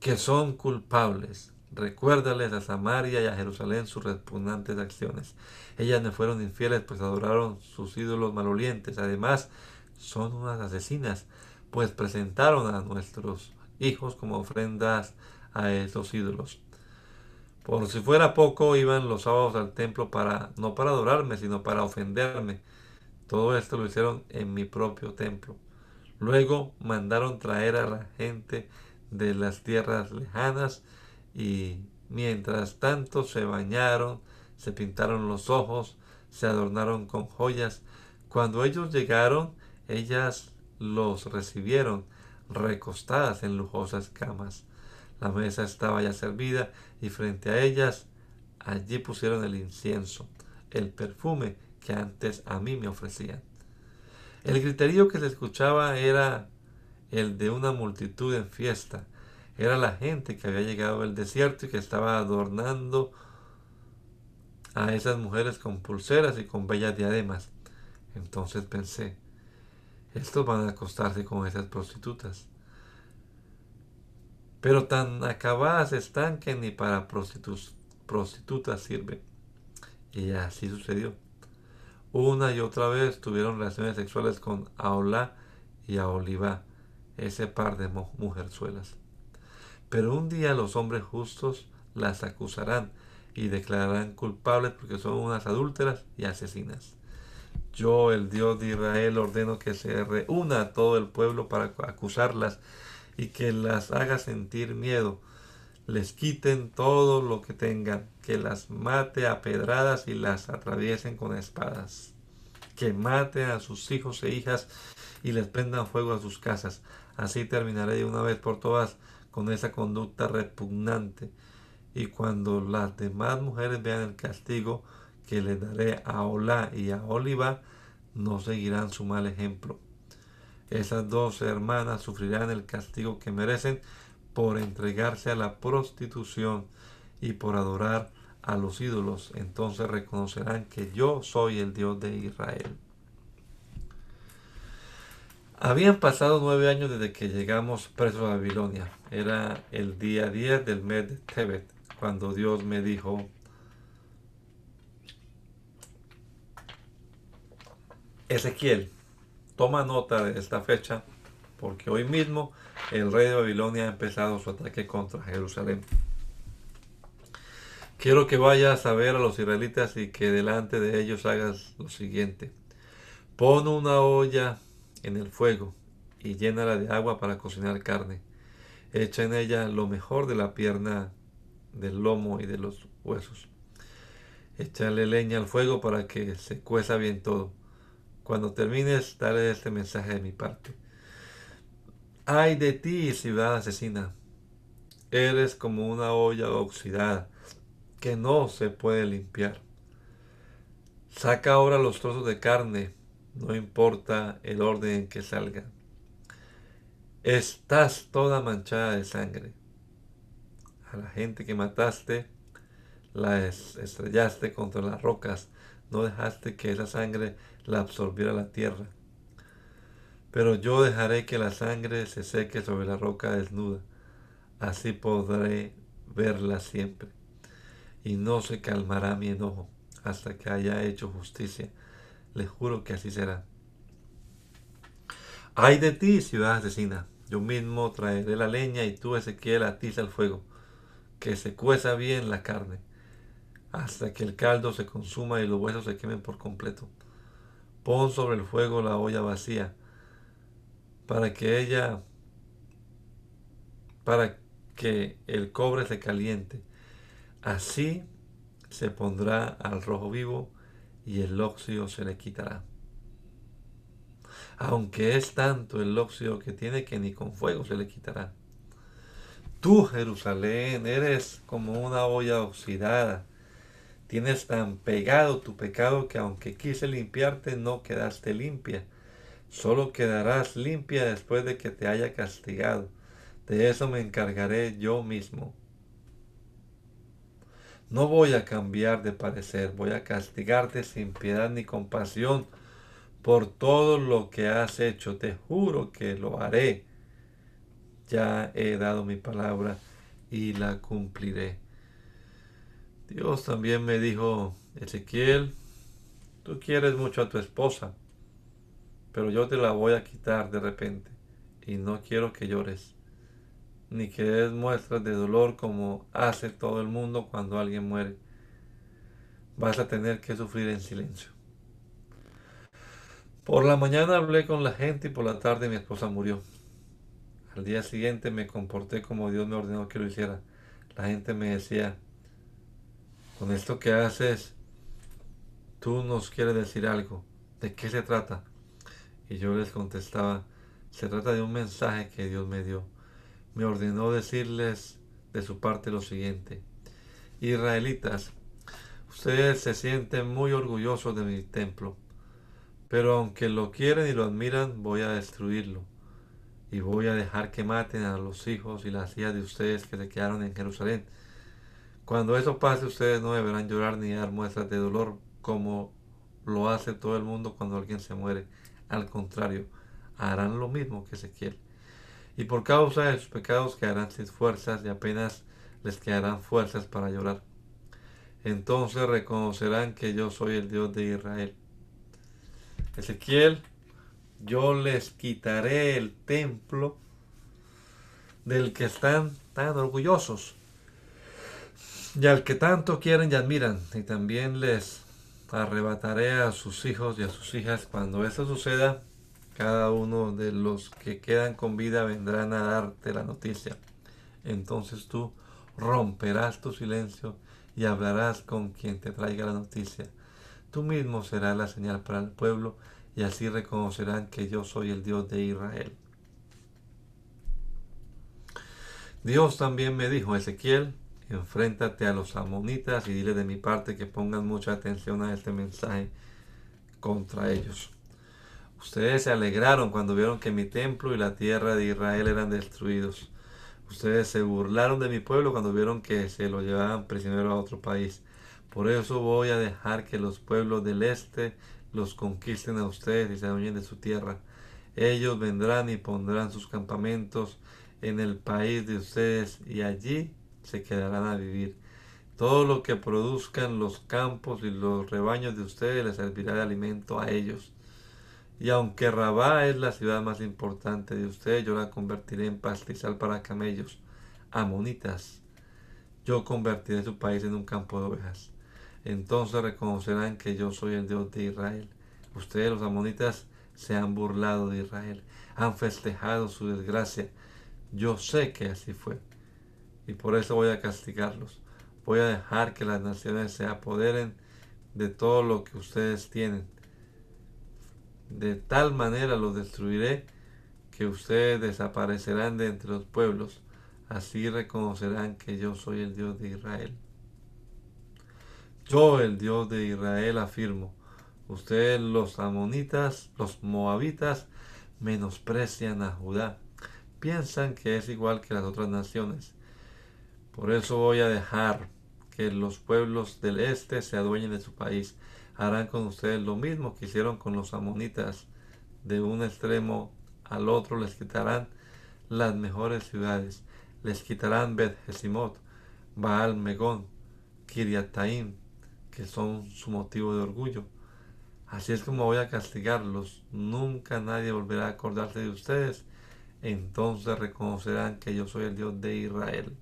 que son culpables Recuérdales a Samaria y a Jerusalén sus repugnantes acciones. Ellas me fueron infieles, pues adoraron sus ídolos malolientes. Además, son unas asesinas, pues presentaron a nuestros hijos como ofrendas a esos ídolos. Por si fuera poco, iban los sábados al templo para no para adorarme, sino para ofenderme. Todo esto lo hicieron en mi propio templo. Luego mandaron traer a la gente de las tierras lejanas y mientras tanto se bañaron, se pintaron los ojos, se adornaron con joyas. Cuando ellos llegaron, ellas los recibieron recostadas en lujosas camas. La mesa estaba ya servida y frente a ellas allí pusieron el incienso, el perfume que antes a mí me ofrecían. El griterío que se escuchaba era el de una multitud en fiesta, era la gente que había llegado al desierto y que estaba adornando a esas mujeres con pulseras y con bellas diademas. Entonces pensé, estos van a acostarse con esas prostitutas. Pero tan acabadas están que ni para prostitutas sirven. Y así sucedió. Una y otra vez tuvieron relaciones sexuales con Aolá y Aolivá, ese par de mujerzuelas. Pero un día los hombres justos las acusarán y declararán culpables porque son unas adúlteras y asesinas. Yo, el Dios de Israel, ordeno que se reúna todo el pueblo para acusarlas y que las haga sentir miedo. Les quiten todo lo que tengan, que las mate a pedradas y las atraviesen con espadas. Que maten a sus hijos e hijas y les prendan fuego a sus casas. Así terminaré de una vez por todas con esa conducta repugnante. Y cuando las demás mujeres vean el castigo que le daré a Olá y a Oliva, no seguirán su mal ejemplo. Esas dos hermanas sufrirán el castigo que merecen por entregarse a la prostitución y por adorar a los ídolos. Entonces reconocerán que yo soy el Dios de Israel. Habían pasado nueve años desde que llegamos presos a Babilonia. Era el día 10 del mes de Tebet, cuando Dios me dijo, Ezequiel, toma nota de esta fecha, porque hoy mismo el rey de Babilonia ha empezado su ataque contra Jerusalén. Quiero que vayas a ver a los israelitas y que delante de ellos hagas lo siguiente. Pon una olla en el fuego y llénala de agua para cocinar carne. Echa en ella lo mejor de la pierna, del lomo y de los huesos. Échale leña al fuego para que se cueza bien todo. Cuando termines, dale este mensaje de mi parte. Ay de ti, ciudad asesina. Eres como una olla oxidada que no se puede limpiar. Saca ahora los trozos de carne no importa el orden en que salga. Estás toda manchada de sangre. A la gente que mataste, la estrellaste contra las rocas, no dejaste que esa sangre la absorbiera la tierra. Pero yo dejaré que la sangre se seque sobre la roca desnuda, así podré verla siempre, y no se calmará mi enojo hasta que haya hecho justicia les juro que así será. Ay de ti, ciudad asesina. Yo mismo traeré la leña y tú, Ezequiel, atiza el fuego. Que se cueza bien la carne, hasta que el caldo se consuma y los huesos se quemen por completo. Pon sobre el fuego la olla vacía, para que ella, para que el cobre se caliente. Así se pondrá al rojo vivo y el óxido se le quitará. Aunque es tanto el óxido que tiene que ni con fuego se le quitará. Tú, Jerusalén, eres como una olla oxidada. Tienes tan pegado tu pecado que aunque quise limpiarte no quedaste limpia. Solo quedarás limpia después de que te haya castigado. De eso me encargaré yo mismo. No voy a cambiar de parecer, voy a castigarte sin piedad ni compasión por todo lo que has hecho. Te juro que lo haré. Ya he dado mi palabra y la cumpliré. Dios también me dijo, Ezequiel, tú quieres mucho a tu esposa, pero yo te la voy a quitar de repente y no quiero que llores ni que des muestras de dolor como hace todo el mundo cuando alguien muere. Vas a tener que sufrir en silencio. Por la mañana hablé con la gente y por la tarde mi esposa murió. Al día siguiente me comporté como Dios me ordenó que lo hiciera. La gente me decía, con esto que haces, tú nos quieres decir algo. ¿De qué se trata? Y yo les contestaba, se trata de un mensaje que Dios me dio me ordenó decirles de su parte lo siguiente. Israelitas, ustedes se sienten muy orgullosos de mi templo, pero aunque lo quieren y lo admiran, voy a destruirlo. Y voy a dejar que maten a los hijos y las hijas de ustedes que se quedaron en Jerusalén. Cuando eso pase, ustedes no deberán llorar ni dar muestras de dolor como lo hace todo el mundo cuando alguien se muere. Al contrario, harán lo mismo que Ezequiel y por causa de sus pecados quedarán sin fuerzas y apenas les quedarán fuerzas para llorar. Entonces reconocerán que yo soy el Dios de Israel. Ezequiel, yo les quitaré el templo del que están tan orgullosos y al que tanto quieren y admiran, y también les arrebataré a sus hijos y a sus hijas. Cuando eso suceda, cada uno de los que quedan con vida vendrán a darte la noticia. Entonces tú romperás tu silencio y hablarás con quien te traiga la noticia. Tú mismo serás la señal para el pueblo y así reconocerán que yo soy el Dios de Israel. Dios también me dijo, Ezequiel, enfréntate a los amonitas y dile de mi parte que pongan mucha atención a este mensaje contra ellos. Ustedes se alegraron cuando vieron que mi templo y la tierra de Israel eran destruidos. Ustedes se burlaron de mi pueblo cuando vieron que se lo llevaban prisionero a otro país. Por eso voy a dejar que los pueblos del este los conquisten a ustedes y se adueñen de su tierra. Ellos vendrán y pondrán sus campamentos en el país de ustedes y allí se quedarán a vivir. Todo lo que produzcan los campos y los rebaños de ustedes les servirá de alimento a ellos. Y aunque Rabá es la ciudad más importante de ustedes, yo la convertiré en pastizal para camellos, amonitas. Yo convertiré su país en un campo de ovejas. Entonces reconocerán que yo soy el Dios de Israel. Ustedes los amonitas se han burlado de Israel, han festejado su desgracia. Yo sé que así fue. Y por eso voy a castigarlos. Voy a dejar que las naciones se apoderen de todo lo que ustedes tienen de tal manera los destruiré que ustedes desaparecerán de entre los pueblos. Así reconocerán que yo soy el Dios de Israel. Yo, el Dios de Israel, afirmo. Ustedes los amonitas, los moabitas, menosprecian a Judá. Piensan que es igual que las otras naciones. Por eso voy a dejar que los pueblos del este se adueñen de su país harán con ustedes lo mismo que hicieron con los amonitas. De un extremo al otro les quitarán las mejores ciudades. Les quitarán Bet Baal Megón, Kiriataim, que son su motivo de orgullo. Así es como voy a castigarlos. Nunca nadie volverá a acordarse de ustedes. Entonces reconocerán que yo soy el Dios de Israel.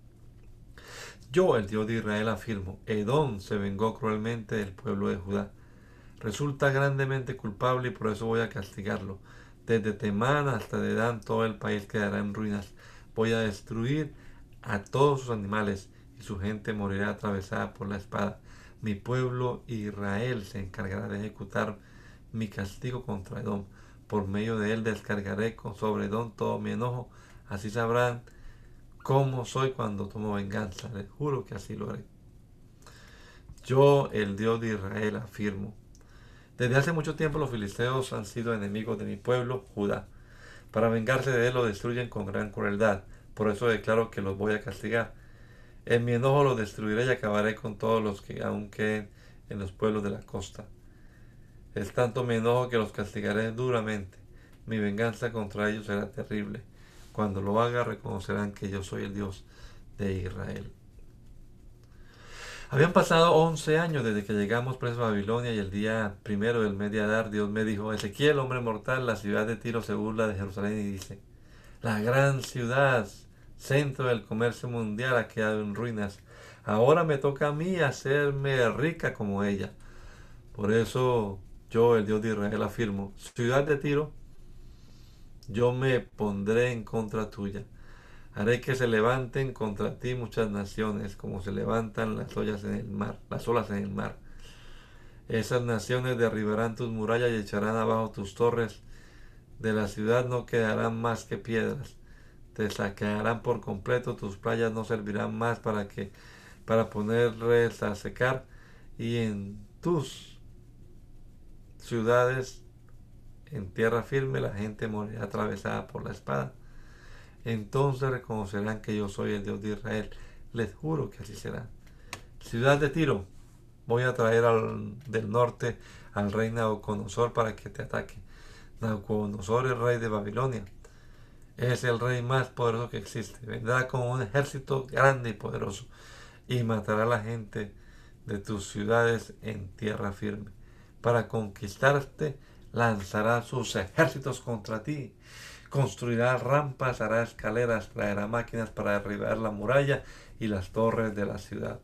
Yo, el Dios de Israel, afirmo, Edom se vengó cruelmente del pueblo de Judá resulta grandemente culpable y por eso voy a castigarlo. Desde Temán hasta Dedán todo el país quedará en ruinas. Voy a destruir a todos sus animales y su gente morirá atravesada por la espada. Mi pueblo Israel se encargará de ejecutar mi castigo contra Edom. Por medio de él descargaré sobre Edom todo mi enojo. Así sabrán cómo soy cuando tomo venganza. Les juro que así lo haré. Yo, el Dios de Israel, afirmo. Desde hace mucho tiempo los filisteos han sido enemigos de mi pueblo, Judá. Para vengarse de él lo destruyen con gran crueldad. Por eso declaro que los voy a castigar. En mi enojo los destruiré y acabaré con todos los que aún queden en los pueblos de la costa. Es tanto mi enojo que los castigaré duramente. Mi venganza contra ellos será terrible. Cuando lo haga reconocerán que yo soy el Dios de Israel. Habían pasado 11 años desde que llegamos presos a Babilonia y el día primero del mes de Adar Dios me dijo, Ezequiel, hombre mortal, la ciudad de Tiro se burla de Jerusalén y dice, la gran ciudad, centro del comercio mundial, ha quedado en ruinas. Ahora me toca a mí hacerme rica como ella. Por eso yo, el Dios de Israel, afirmo, ciudad de Tiro, yo me pondré en contra tuya. Haré que se levanten contra ti muchas naciones, como se levantan las ollas en el mar, las olas en el mar. Esas naciones derribarán tus murallas y echarán abajo tus torres. De la ciudad no quedarán más que piedras. Te saquearán por completo, tus playas no servirán más para que para ponerles a secar y en tus ciudades en tierra firme, la gente morirá atravesada por la espada. Entonces reconocerán que yo soy el Dios de Israel. Les juro que así será. Ciudad de Tiro, voy a traer al, del norte al rey Nabucodonosor para que te ataque. Nabucodonosor es rey de Babilonia. Es el rey más poderoso que existe. Vendrá con un ejército grande y poderoso y matará a la gente de tus ciudades en tierra firme para conquistarte, lanzará sus ejércitos contra ti. Construirá rampas, hará escaleras, traerá máquinas para derribar la muralla y las torres de la ciudad.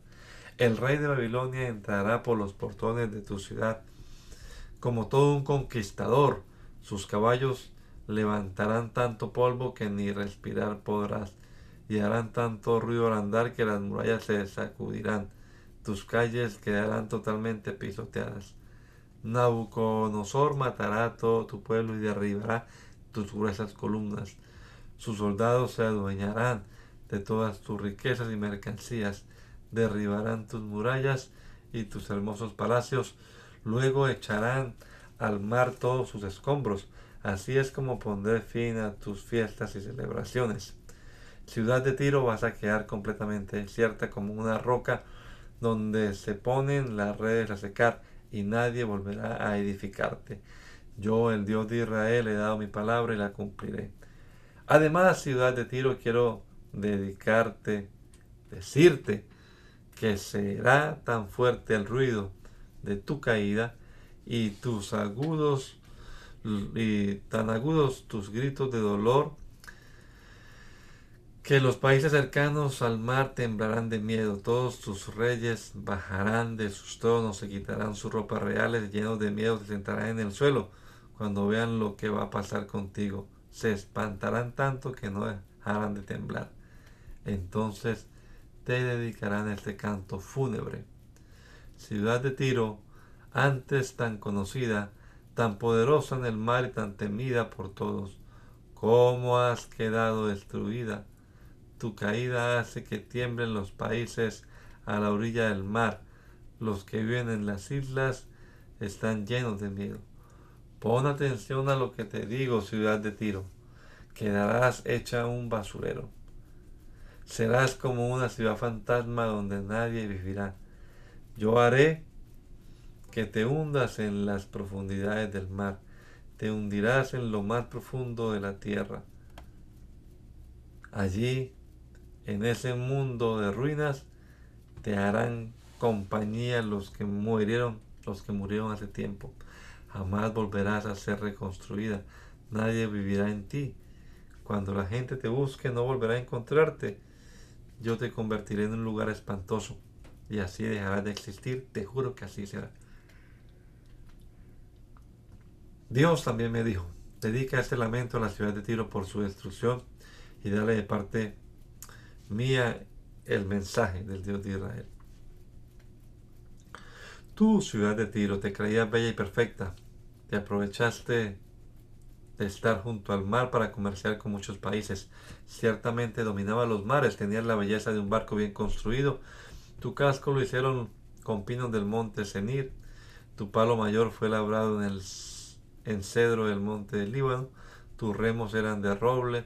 El rey de Babilonia entrará por los portones de tu ciudad como todo un conquistador. Sus caballos levantarán tanto polvo que ni respirar podrás, y harán tanto ruido al andar que las murallas se sacudirán. Tus calles quedarán totalmente pisoteadas. Nabucodonosor matará a todo tu pueblo y derribará tus gruesas columnas. Sus soldados se adueñarán de todas tus riquezas y mercancías, derribarán tus murallas y tus hermosos palacios, luego echarán al mar todos sus escombros. Así es como pondré fin a tus fiestas y celebraciones. Ciudad de Tiro vas a quedar completamente desierta como una roca donde se ponen las redes a secar y nadie volverá a edificarte. Yo, el Dios de Israel, he dado mi palabra y la cumpliré. Además, ciudad de Tiro, quiero dedicarte, decirte que será tan fuerte el ruido de tu caída y tus agudos y tan agudos tus gritos de dolor que los países cercanos al mar temblarán de miedo, todos tus reyes bajarán de sus tronos, se quitarán sus ropas reales, llenos de miedo se sentarán en el suelo cuando vean lo que va a pasar contigo. Se espantarán tanto que no dejarán de temblar. Entonces te dedicarán este canto fúnebre. Ciudad de Tiro, antes tan conocida, tan poderosa en el mar y tan temida por todos, ¿cómo has quedado destruida? Tu caída hace que tiemblen los países a la orilla del mar. Los que viven en las islas están llenos de miedo. Pon atención a lo que te digo, ciudad de Tiro. Quedarás hecha un basurero. Serás como una ciudad fantasma donde nadie vivirá. Yo haré que te hundas en las profundidades del mar. Te hundirás en lo más profundo de la tierra. Allí en ese mundo de ruinas te harán compañía los que murieron, los que murieron hace tiempo. Jamás volverás a ser reconstruida. Nadie vivirá en ti. Cuando la gente te busque, no volverá a encontrarte. Yo te convertiré en un lugar espantoso y así dejarás de existir. Te juro que así será. Dios también me dijo, dedica este lamento a la ciudad de Tiro por su destrucción y dale de parte mía el mensaje del Dios de Israel. Tú, ciudad de Tiro, te creías bella y perfecta, te aprovechaste de estar junto al mar para comerciar con muchos países. Ciertamente dominaba los mares, tenías la belleza de un barco bien construido. Tu casco lo hicieron con pinos del monte Senir. Tu palo mayor fue labrado en el en cedro del monte del Líbano. Tus remos eran de roble,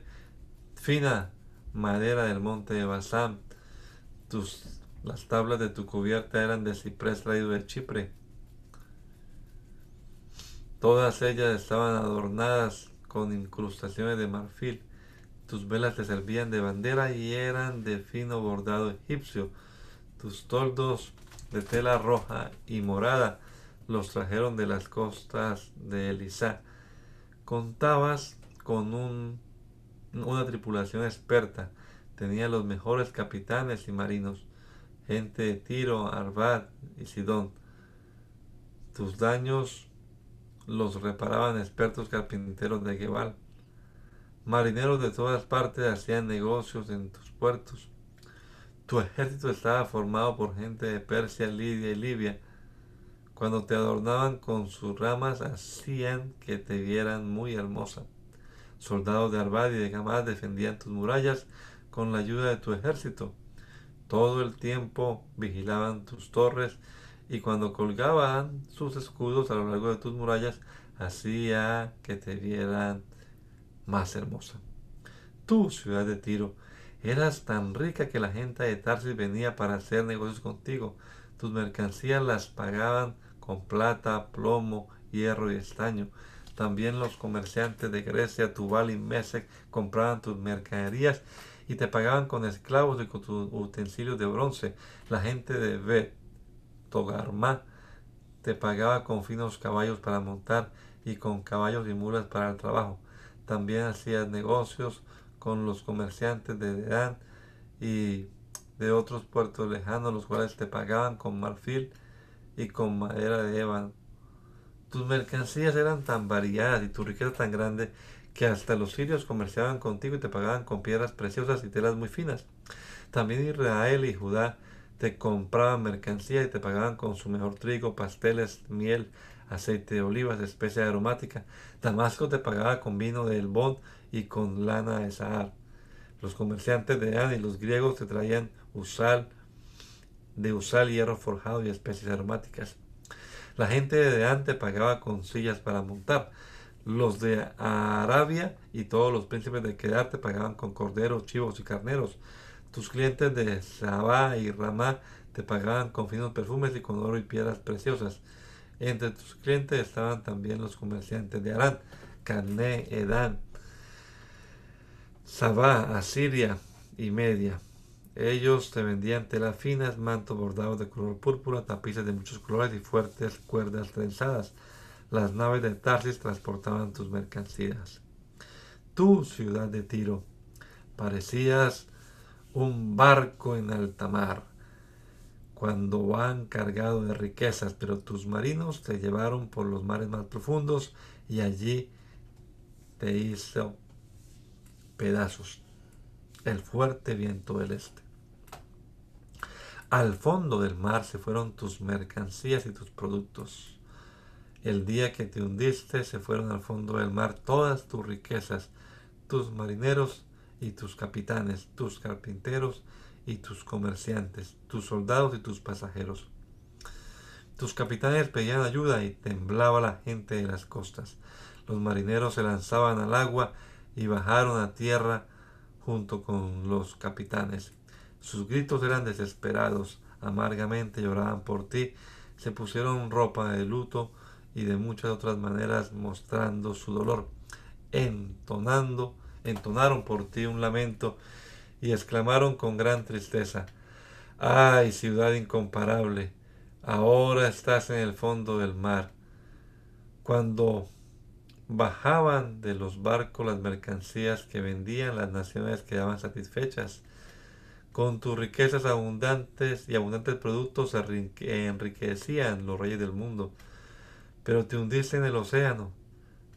fina madera del monte de Basán. Tus, las tablas de tu cubierta eran de ciprés traído de Chipre. Todas ellas estaban adornadas con incrustaciones de marfil. Tus velas te servían de bandera y eran de fino bordado egipcio. Tus toldos de tela roja y morada los trajeron de las costas de Elisá. Contabas con un, una tripulación experta. Tenía los mejores capitanes y marinos, gente de Tiro, Arvad y Sidón. Tus daños los reparaban expertos carpinteros de Gebal. Marineros de todas partes hacían negocios en tus puertos. Tu ejército estaba formado por gente de Persia, Lidia y Libia. Cuando te adornaban con sus ramas hacían que te vieran muy hermosa. Soldados de Arbad y de Gamad defendían tus murallas con la ayuda de tu ejército. Todo el tiempo vigilaban tus torres y cuando colgaban sus escudos a lo largo de tus murallas, hacía que te vieran más hermosa. Tú, ciudad de Tiro, eras tan rica que la gente de Tarsis venía para hacer negocios contigo. Tus mercancías las pagaban con plata, plomo, hierro y estaño. También los comerciantes de Grecia, Tubal y Mesec compraban tus mercaderías y te pagaban con esclavos y con tus utensilios de bronce. La gente de Bet, Togarma, te pagaba con finos caballos para montar y con caballos y mulas para el trabajo. También hacías negocios con los comerciantes de Dedán y de otros puertos lejanos, los cuales te pagaban con marfil y con madera de ébano. Tus mercancías eran tan variadas y tu riqueza tan grande que hasta los sirios comerciaban contigo y te pagaban con piedras preciosas y telas muy finas. También Israel y Judá te compraban mercancía y te pagaban con su mejor trigo, pasteles, miel, aceite de olivas, especia aromática. Damasco te pagaba con vino de Elbón y con lana de Sahar. Los comerciantes de An y los griegos te traían usal, de usal, hierro forjado y especies aromáticas. La gente de Dan te pagaba con sillas para montar. Los de Arabia y todos los príncipes de Kedar te pagaban con corderos, chivos y carneros. Tus clientes de Sabá y Ramá te pagaban con finos perfumes y con oro y piedras preciosas. Entre tus clientes estaban también los comerciantes de Arán, Cané, Edán, Sabá, Asiria y Media. Ellos te vendían telas finas, mantos bordados de color púrpura, tapices de muchos colores y fuertes cuerdas trenzadas. Las naves de Tarsis transportaban tus mercancías. Tú, ciudad de Tiro, parecías un barco en alta mar cuando van cargado de riquezas, pero tus marinos te llevaron por los mares más profundos y allí te hizo pedazos el fuerte viento del este. Al fondo del mar se fueron tus mercancías y tus productos. El día que te hundiste se fueron al fondo del mar todas tus riquezas, tus marineros y tus capitanes, tus carpinteros y tus comerciantes, tus soldados y tus pasajeros. Tus capitanes pedían ayuda y temblaba la gente de las costas. Los marineros se lanzaban al agua y bajaron a tierra junto con los capitanes. Sus gritos eran desesperados, amargamente lloraban por ti, se pusieron ropa de luto y de muchas otras maneras mostrando su dolor, entonando entonaron por ti un lamento y exclamaron con gran tristeza, ¡ay, ciudad incomparable! Ahora estás en el fondo del mar. Cuando bajaban de los barcos las mercancías que vendían, las naciones quedaban satisfechas. Con tus riquezas abundantes y abundantes productos enriquecían los reyes del mundo. Pero te hundiste en el océano,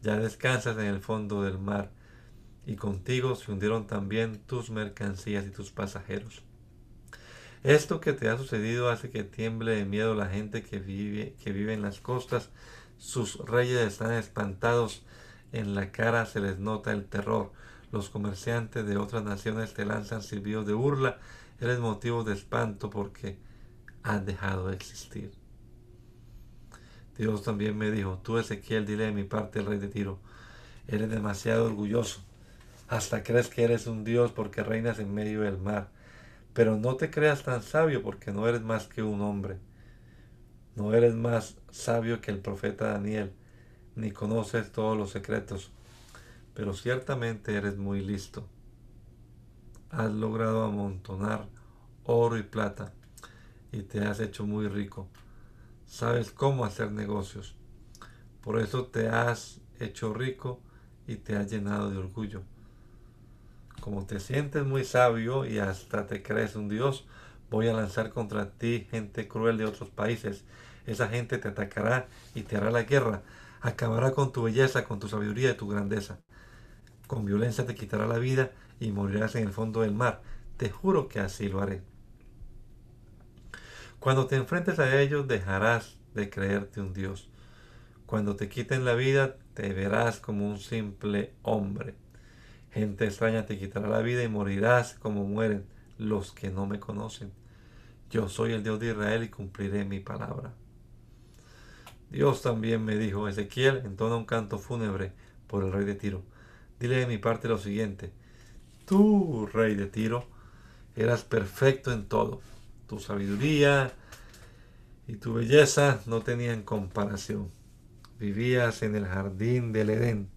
ya descansas en el fondo del mar y contigo se hundieron también tus mercancías y tus pasajeros. Esto que te ha sucedido hace que tiemble de miedo la gente que vive, que vive en las costas. Sus reyes están espantados, en la cara se les nota el terror. Los comerciantes de otras naciones te lanzan silbidos de burla. Eres motivo de espanto porque has dejado de existir. Dios también me dijo, tú Ezequiel, dile de mi parte el rey de Tiro, eres demasiado orgulloso, hasta crees que eres un Dios porque reinas en medio del mar, pero no te creas tan sabio porque no eres más que un hombre, no eres más sabio que el profeta Daniel, ni conoces todos los secretos, pero ciertamente eres muy listo. Has logrado amontonar oro y plata y te has hecho muy rico sabes cómo hacer negocios. Por eso te has hecho rico y te has llenado de orgullo. Como te sientes muy sabio y hasta te crees un Dios, voy a lanzar contra ti gente cruel de otros países. Esa gente te atacará y te hará la guerra. Acabará con tu belleza, con tu sabiduría y tu grandeza. Con violencia te quitará la vida y morirás en el fondo del mar. Te juro que así lo haré. Cuando te enfrentes a ellos dejarás de creerte un Dios. Cuando te quiten la vida te verás como un simple hombre. Gente extraña te quitará la vida y morirás como mueren los que no me conocen. Yo soy el Dios de Israel y cumpliré mi palabra. Dios también me dijo, Ezequiel entona un canto fúnebre por el rey de Tiro. Dile de mi parte lo siguiente, tú, rey de Tiro, eras perfecto en todo tu sabiduría y tu belleza no tenían comparación. Vivías en el jardín del Edén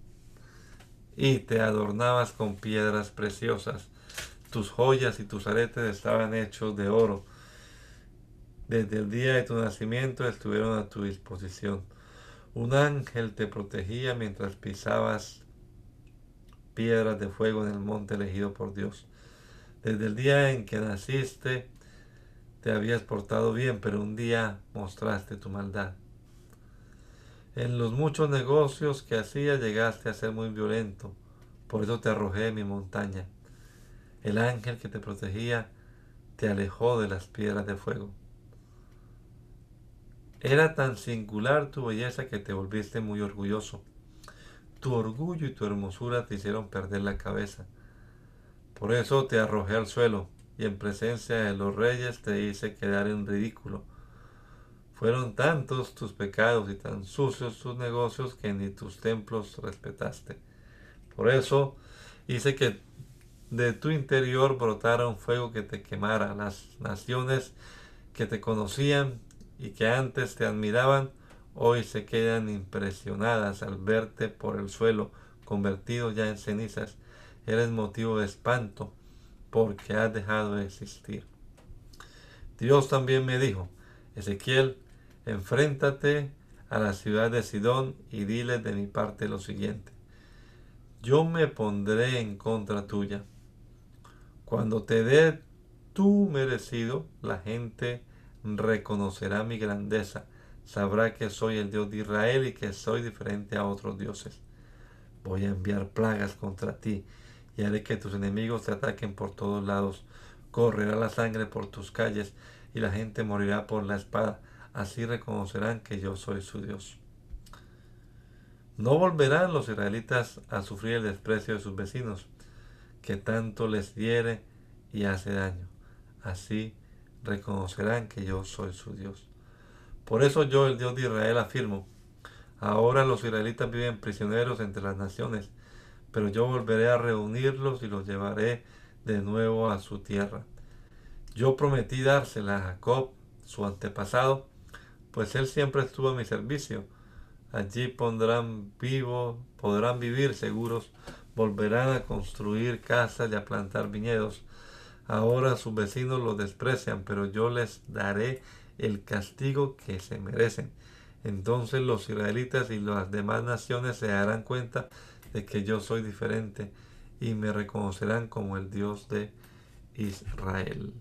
y te adornabas con piedras preciosas. Tus joyas y tus aretes estaban hechos de oro. Desde el día de tu nacimiento estuvieron a tu disposición. Un ángel te protegía mientras pisabas piedras de fuego en el monte elegido por Dios. Desde el día en que naciste, te habías portado bien, pero un día mostraste tu maldad. En los muchos negocios que hacías llegaste a ser muy violento, por eso te arrojé de mi montaña. El ángel que te protegía te alejó de las piedras de fuego. Era tan singular tu belleza que te volviste muy orgulloso. Tu orgullo y tu hermosura te hicieron perder la cabeza. Por eso te arrojé al suelo y en presencia de los reyes te hice quedar en ridículo. Fueron tantos tus pecados y tan sucios tus negocios que ni tus templos respetaste. Por eso hice que de tu interior brotara un fuego que te quemara. Las naciones que te conocían y que antes te admiraban, hoy se quedan impresionadas al verte por el suelo, convertido ya en cenizas. Eres motivo de espanto porque has dejado de existir. Dios también me dijo, Ezequiel, enfréntate a la ciudad de Sidón y dile de mi parte lo siguiente. Yo me pondré en contra tuya. Cuando te dé tu merecido, la gente reconocerá mi grandeza, sabrá que soy el Dios de Israel y que soy diferente a otros dioses. Voy a enviar plagas contra ti y haré que tus enemigos te ataquen por todos lados. Correrá la sangre por tus calles y la gente morirá por la espada. Así reconocerán que yo soy su Dios. No volverán los israelitas a sufrir el desprecio de sus vecinos, que tanto les hiere y hace daño. Así reconocerán que yo soy su Dios. Por eso yo, el Dios de Israel, afirmo, ahora los israelitas viven prisioneros entre las naciones pero yo volveré a reunirlos y los llevaré de nuevo a su tierra. Yo prometí dársela a Jacob, su antepasado, pues él siempre estuvo a mi servicio. Allí pondrán vivo, podrán vivir seguros, volverán a construir casas y a plantar viñedos. Ahora sus vecinos los desprecian, pero yo les daré el castigo que se merecen. Entonces los israelitas y las demás naciones se darán cuenta de que yo soy diferente y me reconocerán como el Dios de Israel.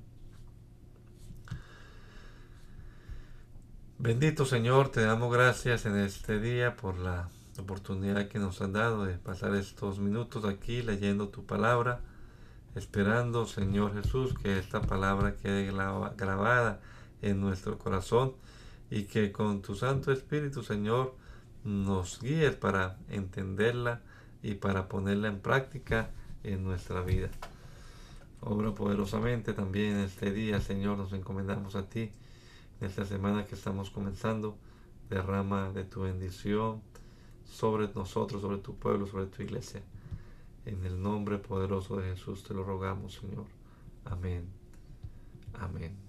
Bendito Señor, te damos gracias en este día por la oportunidad que nos han dado de pasar estos minutos aquí leyendo tu palabra, esperando, Señor Jesús, que esta palabra quede grabada en nuestro corazón y que con tu Santo Espíritu, Señor, nos guíes para entenderla y para ponerla en práctica en nuestra vida. Obra poderosamente también en este día, Señor, nos encomendamos a ti. En esta semana que estamos comenzando, derrama de tu bendición sobre nosotros, sobre tu pueblo, sobre tu iglesia. En el nombre poderoso de Jesús te lo rogamos, Señor. Amén. Amén.